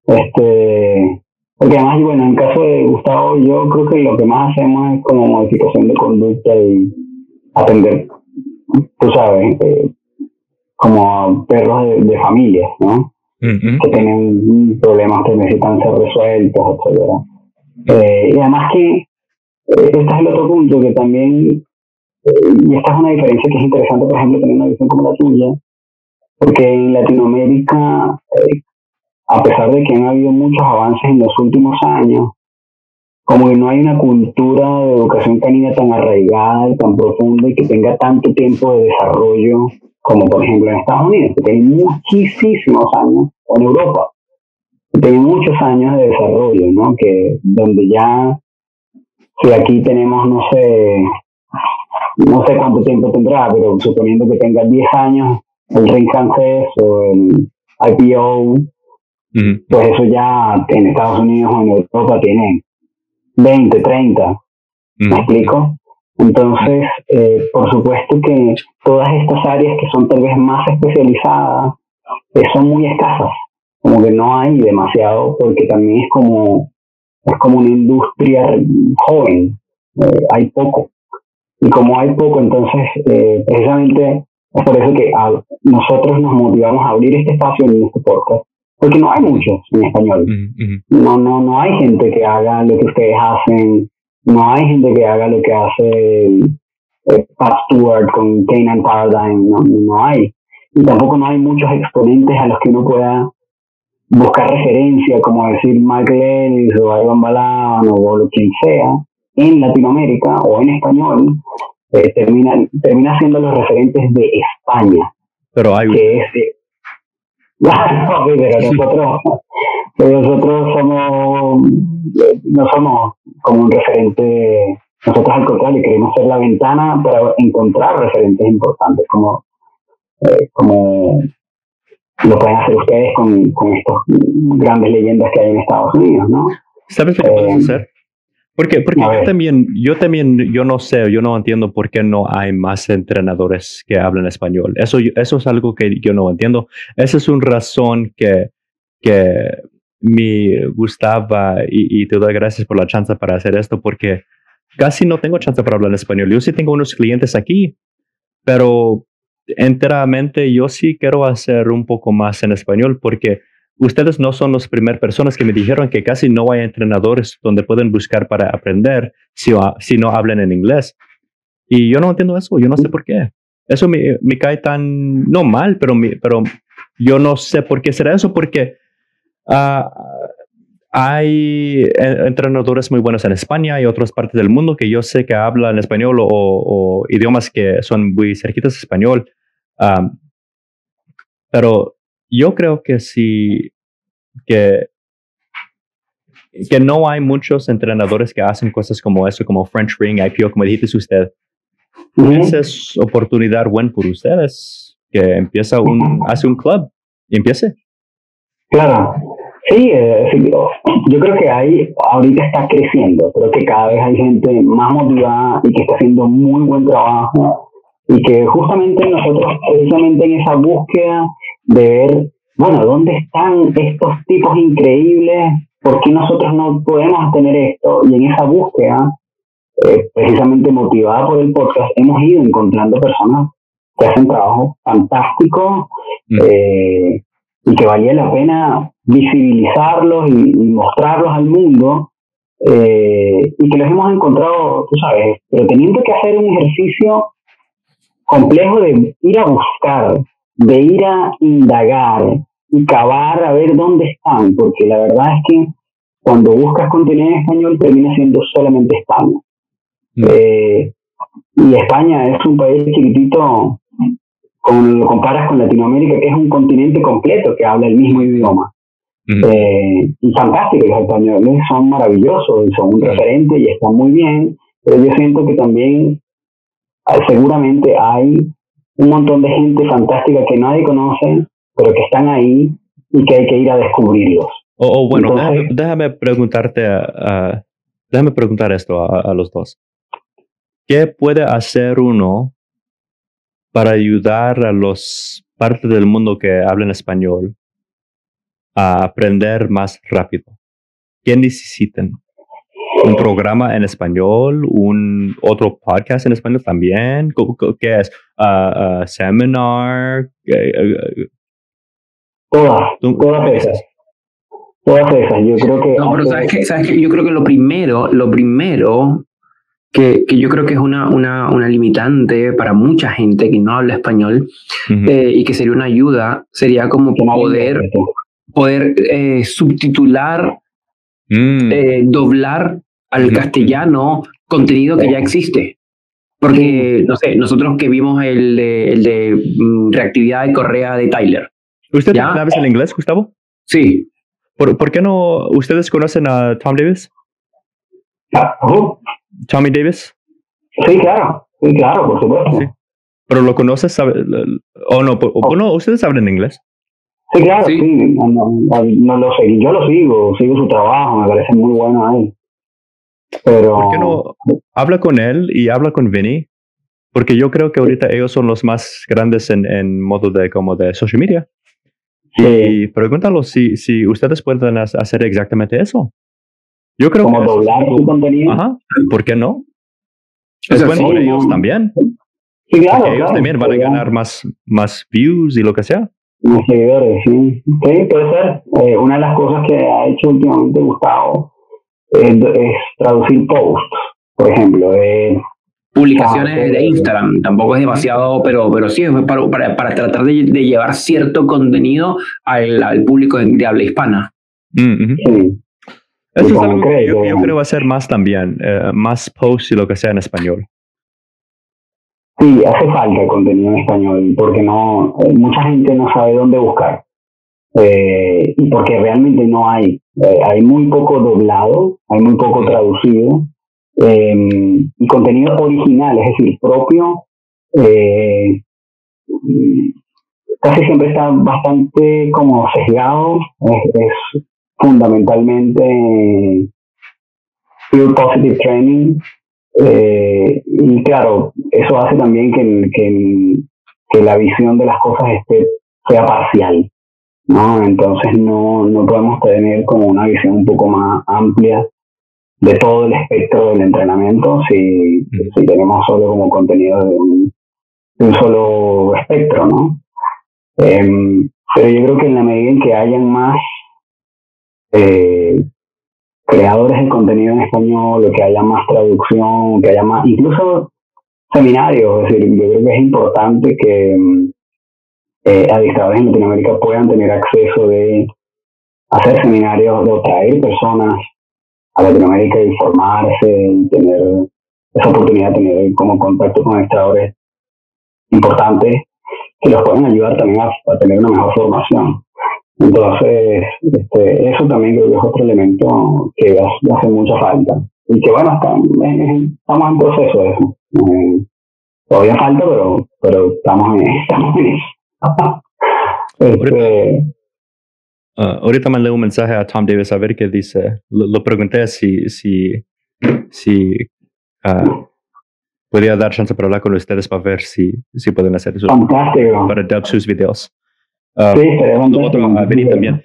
Este, porque además, bueno, en caso de Gustavo, yo creo que lo que más hacemos es como modificación de conducta y atender, tú sabes, eh, como perros de, de familia, ¿no? Que tienen problemas que necesitan ser resueltos, etc. Eh, y además que eh, este es el otro punto que también, y esta es una diferencia que es interesante, por ejemplo, tener una visión como la tuya, porque en Latinoamérica a pesar de que han habido muchos avances en los últimos años, como que no hay una cultura de educación canina tan arraigada y tan profunda y que tenga tanto tiempo de desarrollo como por ejemplo en Estados Unidos, que tiene muchísimos años, o en Europa, que tiene muchos años de desarrollo, ¿no? Que donde ya si aquí tenemos, no sé, no sé cuánto tiempo tendrá, pero suponiendo que tenga 10 años el ring francés o el IPO, pues eso ya en Estados Unidos o en Europa tiene 20, 30. ¿Me explico? Entonces, eh, por supuesto que todas estas áreas que son tal vez más especializadas eh, son muy escasas. Como que no hay demasiado, porque también es como, es como una industria joven. Eh, hay poco. Y como hay poco, entonces, precisamente es por eso que nosotros nos motivamos a abrir este espacio en este podcast, porque no hay muchos en español. No, no, no hay gente que haga lo que ustedes hacen, no hay gente que haga lo que hace eh, Pat Stewart con Canaan Paradigm, no, no hay. Y tampoco no hay muchos exponentes a los que uno pueda buscar referencia, como decir Michael Ellis o Ivan Balan o lo quien sea, en Latinoamérica o en español, eh, termina, termina siendo los referentes de España. Pero hay que es, pero nosotros, nosotros somos, no somos como un referente, nosotros al contrario, queremos ser la ventana para encontrar referentes importantes, como, eh, como lo pueden hacer ustedes con, con estas grandes leyendas que hay en Estados Unidos, ¿no? ¿Sabes lo que puedes eh, hacer? Porque, porque yo también, yo también, yo no sé, yo no entiendo por qué no hay más entrenadores que hablan español. Eso, eso es algo que yo no entiendo. Esa es una razón que, que me gustaba y, te doy gracias por la chance para hacer esto porque casi no tengo chance para hablar en español. Yo sí tengo unos clientes aquí, pero enteramente yo sí quiero hacer un poco más en español porque ustedes no son las primeras personas que me dijeron que casi no hay entrenadores donde pueden buscar para aprender si, no hablan en inglés. Y yo no entiendo eso, yo no sé por qué. Eso me, me cae tan, no mal, pero, pero yo no sé por qué será eso, porque uh, hay entrenadores muy buenos en España y otras partes del mundo que yo sé que hablan español o, idiomas que son muy cerquitas de español. Um, pero yo creo que sí, que, que no hay muchos entrenadores que hacen cosas como eso, como French Ring, IPO, como dijiste usted. Esa es oportunidad buena por ustedes, que empieza un, hace un club y empiece. Claro, sí, eh, yo creo que ahí ahorita está creciendo, creo que cada vez hay gente más motivada y que está haciendo muy buen trabajo. Y que justamente nosotros, precisamente en esa búsqueda de ver, bueno, ¿dónde están estos tipos increíbles? ¿Por qué nosotros no podemos tener esto? Y en esa búsqueda, eh, precisamente motivada por el podcast, hemos ido encontrando personas que hacen trabajo fantástico mm. eh, y que valía la pena visibilizarlos y, mostrarlos al mundo eh, y que los hemos encontrado, tú sabes, pero teniendo que hacer un ejercicio complejo de ir a buscar, de ir a indagar y cavar a ver dónde están, porque la verdad es que cuando buscas contenido en español termina siendo solamente España. Mm. Eh, y España es un país chiquitito, cuando lo comparas con Latinoamérica, que es un continente completo que habla el mismo idioma. Mm. Eh, y fantástico, los españoles son maravillosos y son un referente y están muy bien, pero yo siento que también seguramente hay un montón de gente fantástica que nadie conoce, pero que están ahí y que hay que ir a descubrirlos. Oh, bueno, déjame, preguntarte, déjame preguntar esto a, los dos. ¿Qué puede hacer uno para ayudar a los partes del mundo que hablan español a aprender más rápido? ¿Qué necesitan? Un programa en español, un otro podcast en español también. ¿Qué es? Uh, uh, seminar. todas, todas esas. Todas esas. Yo creo que. No, pero sabes que, sabes que yo creo que lo primero, lo primero que, que, yo creo que es una, una, una, limitante para mucha gente que no habla español eh, y que sería una ayuda, sería como poder, poder eh, subtitular, mm. eh, doblar al castellano contenido que ya existe. Porque, no sé, nosotros que vimos el de, el de mm, reactividad de Correa de Tyler. ¿Usted sabes el inglés, Gustavo? Sí. ¿Por, ¿Por, qué no ustedes conocen a Tom Davis? Ah, Tommy Davis? Sí, claro, sí, claro, por supuesto. Sí. ¿Pero lo conoces? Sabe, o no, o, ¿Ustedes hablan inglés? Sí, claro, sí. No, lo sé. Yo lo sigo, sigo su trabajo, me parece muy bueno a él. Pero... ¿Por qué no habla con él y habla con Vinny? Porque yo creo que ahorita ellos son los más grandes en, en modo de como de social media. Y pregúntalo si, si ustedes pueden hacer exactamente eso. Yo creo como doblar su contenido. Ajá, ¿por qué no? Es bueno para ellos también. Sí, claro. Porque ellos también van a ganar más, más views y lo que sea. Más seguidores, sí. Sí, puede ser. Eh, una de las cosas que ha hecho últimamente Gustavo es, es traducir posts, por ejemplo. Eh, publicaciones de Instagram. Tampoco es demasiado, pero, pero sí, para, para, para tratar de, de, llevar cierto contenido al, al público de, habla hispana. Mm, sí. Eso es algo que yo, yo, creo va a ser más también, eh, más posts y lo que sea en español. Sí, hace falta contenido en español, porque no eh, mucha gente no sabe dónde buscar. Eh, y porque realmente no hay. Eh, hay muy poco doblado, hay muy poco traducido. Em, y contenido original, es decir, propio, eh, casi siempre está bastante como sesgado, es, fundamentalmente pure positive training, eh, y claro, eso hace también que, que, que, la visión de las cosas esté, sea parcial, ¿no? Entonces no, no podemos tener como una visión un poco más amplia de todo el espectro del entrenamiento si, si tenemos solo como contenido de un, de un solo espectro, ¿no? Em, pero yo creo que en la medida en que hayan más eh, creadores de contenido en español, que haya más traducción, que haya más, incluso seminarios, es decir, yo creo que es importante que eh, administradores en Latinoamérica puedan tener acceso de hacer seminarios, de traer personas a Latinoamérica y formarse y tener esa oportunidad de tener como contacto con administradores importantes que los pueden ayudar también a tener una mejor formación. Entonces, este, eso también creo que es otro elemento que hace mucha falta. Y que bueno, estamos en proceso de eso. Eh, todavía falta, pero, pero estamos en, estamos en eso. este, uh, ahorita mandé un mensaje a Tom Davis a ver qué dice. Lo, pregunté si, si, si uh, podía dar chance para hablar con ustedes para ver si, si pueden hacer eso. Fantástico. Para dub sus videos. Uh, sí, otro, también.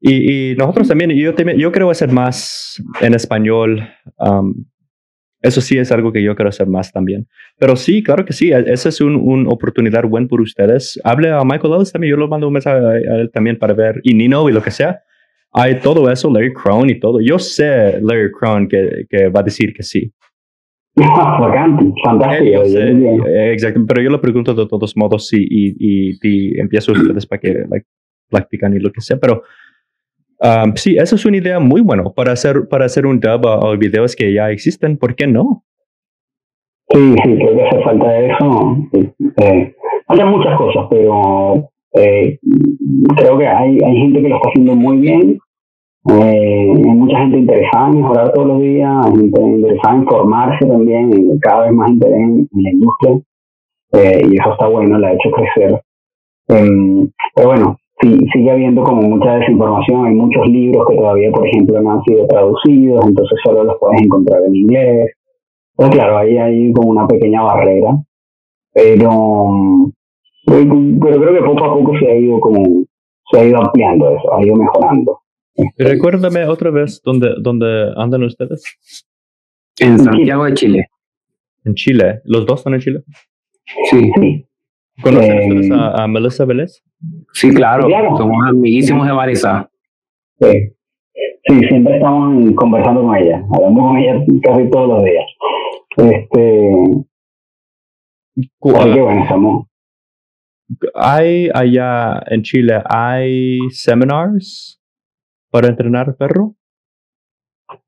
Y, y, nosotros también, yo, yo creo hacer más en español. Um, eso sí es algo que yo quiero hacer más también. Pero sí, claro que sí, e, esa es una un oportunidad buena por ustedes. Hable a Michael Ellis también, yo le mando un mensaje a él también para ver, y Nino y lo que sea. Hay todo eso, Larry Crone y todo. Yo sé, Larry Crone, que, que va a decir que sí. fantástico. exacto, pero yo lo pregunto de todos modos y, y, y, empiezo ustedes para que like, practican y lo que sea, pero um, sí, eso es una idea muy buena para hacer, para hacer un dub a, videos que ya existen, ¿por qué no? Sí, sí, creo que hace falta eso. Eh, faltan muchas cosas, pero eh, creo que hay, hay gente que lo está haciendo muy bien eh, hay mucha gente interesada en mejorar todos los días, gente interesada en formarse también, cada vez más interés en, la industria, eh, y eso está bueno, la ha hecho crecer. Eh, pero bueno, sí, sigue habiendo como mucha desinformación, hay muchos libros que todavía, por ejemplo, no han sido traducidos, entonces solo los puedes encontrar en inglés. Pues claro, ahí hay como una pequeña barrera, pero, pero creo que poco a poco se ha ido como, se ha ido ampliando eso, ha ido mejorando. Recuérdame otra vez dónde, dónde andan ustedes. En Santiago de Chile. En Chile. ¿Los dos están en Chile? Sí. ¿Conocen eh, ustedes a, Melissa Vélez? Sí, claro. Somos amiguísimos de Marisa. Sí. Sí, siempre estamos conversando con ella. Hablamos con ella casi todos los días. Este. Así que bueno, estamos. ¿Hay allá en Chile, hay seminars para entrenar perro?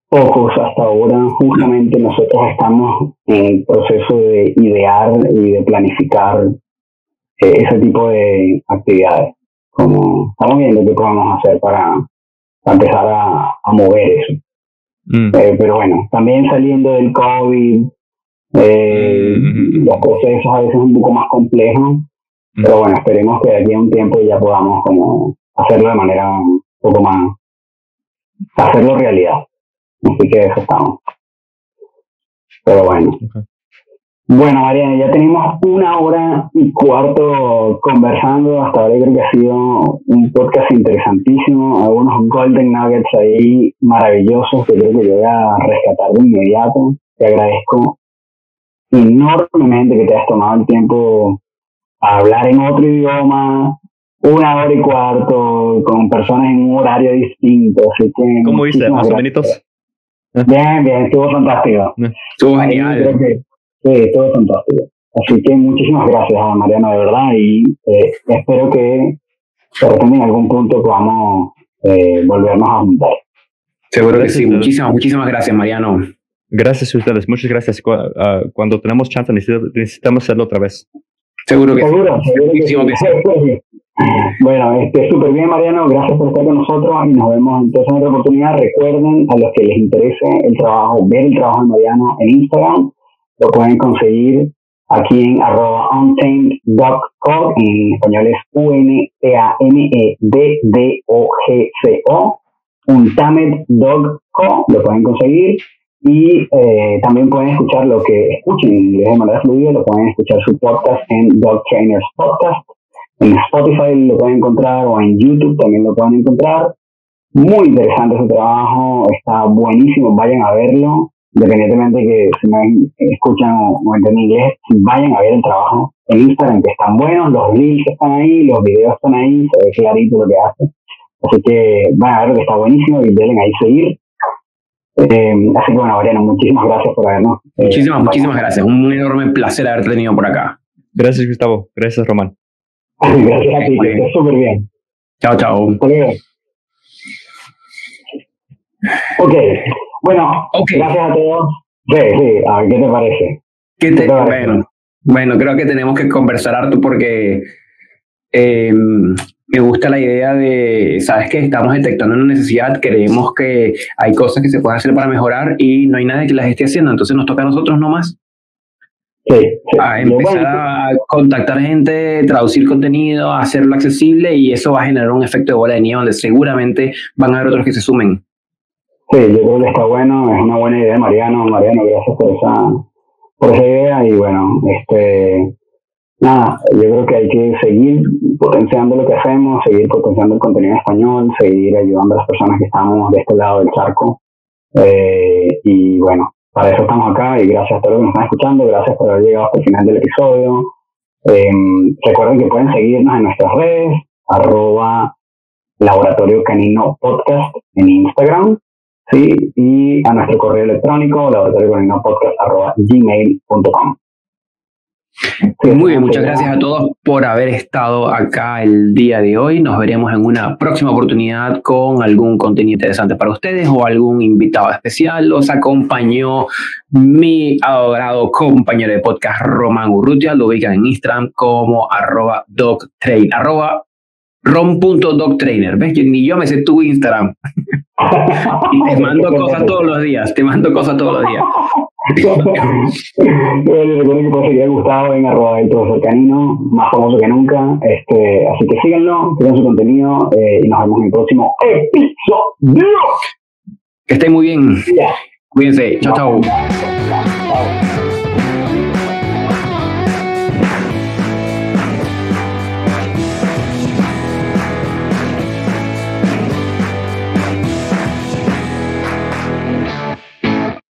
Pocos hasta ahora. Justamente nosotros estamos en el proceso de idear y de planificar ese tipo de actividades. Como estamos viendo qué podemos hacer para, empezar a, mover eso. Mm. Eh, pero bueno, también saliendo del COVID, eh, mm, los procesos a veces un poco más complejos, pero bueno, esperemos que de aquí a un tiempo ya podamos como hacerlo de manera un poco más, hacerlo realidad. Así que eso estamos. Pero bueno. Bueno, Mariana, ya tenemos una hora y cuarto conversando. Hasta ahora creo que ha sido un podcast interesantísimo. Algunos golden nuggets ahí maravillosos que creo que yo voy a rescatar de inmediato. Te agradezco enormemente que te hayas tomado el tiempo a hablar en otro idioma, una hora y cuarto, con personas en un horario distinto. Así que ¿Cómo viste, más o menos? Bien, bien, estuvo fantástico. Estuvo genial. Sí, estuvo fantástico. Así que muchísimas gracias a Mariano, de verdad, y eh, espero que en algún punto podamos eh, volvernos a juntar. Seguro que sí. Muchísimas, muchísimas gracias, Mariano. Gracias a ustedes, muchas gracias. Ah, cuando tenemos chance necesitamos hacerlo otra vez. Seguro que seguro, sí. Seguro que sí. Bueno, este, súper bien, Mariano. Gracias por estar con nosotros y nos vemos entonces en otra oportunidad. Recuerden a los que les interese el trabajo, ver el trabajo de Mariano en Instagram, lo pueden conseguir aquí en arroba untamed.co, en español es U-N-T-A-M-E-D-D-O-G-C-O, untamed.co, lo pueden conseguir. Y eh, también pueden escuchar lo que escuchen en inglés de manera fluida, lo pueden escuchar su podcast en Dog Trainers Podcast. En Spotify lo pueden encontrar o en YouTube también lo pueden encontrar. Muy interesante su trabajo, está buenísimo, vayan a verlo, independientemente que si me escuchan o, o entienden inglés, vayan a ver el trabajo en Instagram, que están buenos, los reels están ahí, los videos están ahí, se ve clarito lo que hace. Así que van a ver que está buenísimo y denle ahí seguir. Eh, así que bueno, Mariano, muchísimas gracias por habernos. Eh, muchísimas, muchísimas gracias. Un enorme placer haberte tenido por acá. Gracias, Gustavo. Gracias, Román. Gracias a ti, que súper bien. Chao, chao. Ok, bueno, gracias a todos. Sí, sí, a ver, ¿qué te parece? ¿Qué te, Bueno, bueno, creo que tenemos que conversar harto porque eh, me gusta la idea de, sabes que estamos detectando una necesidad, creemos que hay cosas que se pueden hacer para mejorar y no hay nadie que las esté haciendo, entonces nos toca a nosotros nomás. A empezar a contactar gente, traducir contenido, hacerlo accesible y eso va a generar un efecto de bola de nieve donde seguramente van a haber otros que se sumen. Sí, yo creo que está bueno, es una buena idea, Mariano. Mariano, gracias por esa, por esa idea y bueno, este, nada, yo creo que hay que seguir potenciando lo que hacemos, seguir potenciando el contenido en español, seguir ayudando a las personas que estamos de este lado del charco. Eh, y bueno, para eso estamos acá y gracias a todos los que nos están escuchando, gracias por haber llegado hasta el final del episodio. Em, recuerden que pueden seguirnos en nuestras redes, arroba laboratorio canino podcast en Instagram, ¿sí? y a nuestro correo electrónico laboratorio canino podcast arroba gmail.com. Muy bien, muchas gracias a todos por haber estado acá el día de hoy. Nos veremos en una próxima oportunidad con algún contenido interesante para ustedes o algún invitado especial. Los acompañó mi adorado compañero de podcast, Román Urrutia. Lo ubican en Instagram como arroba doctrain, arroba rom.doctrainer. ¿Ves? Ni yo me sé tu Instagram. y te mando cosas todos los días. Te mando cosas todos los días bueno, recuerden que puede seguir Gustavo en arroba el profesor canino, más famoso que nunca. Este, así que síganlo, sigan su contenido eh, y nos vemos en el próximo episodio. Que estén muy bien. Cuídense. chao. chao.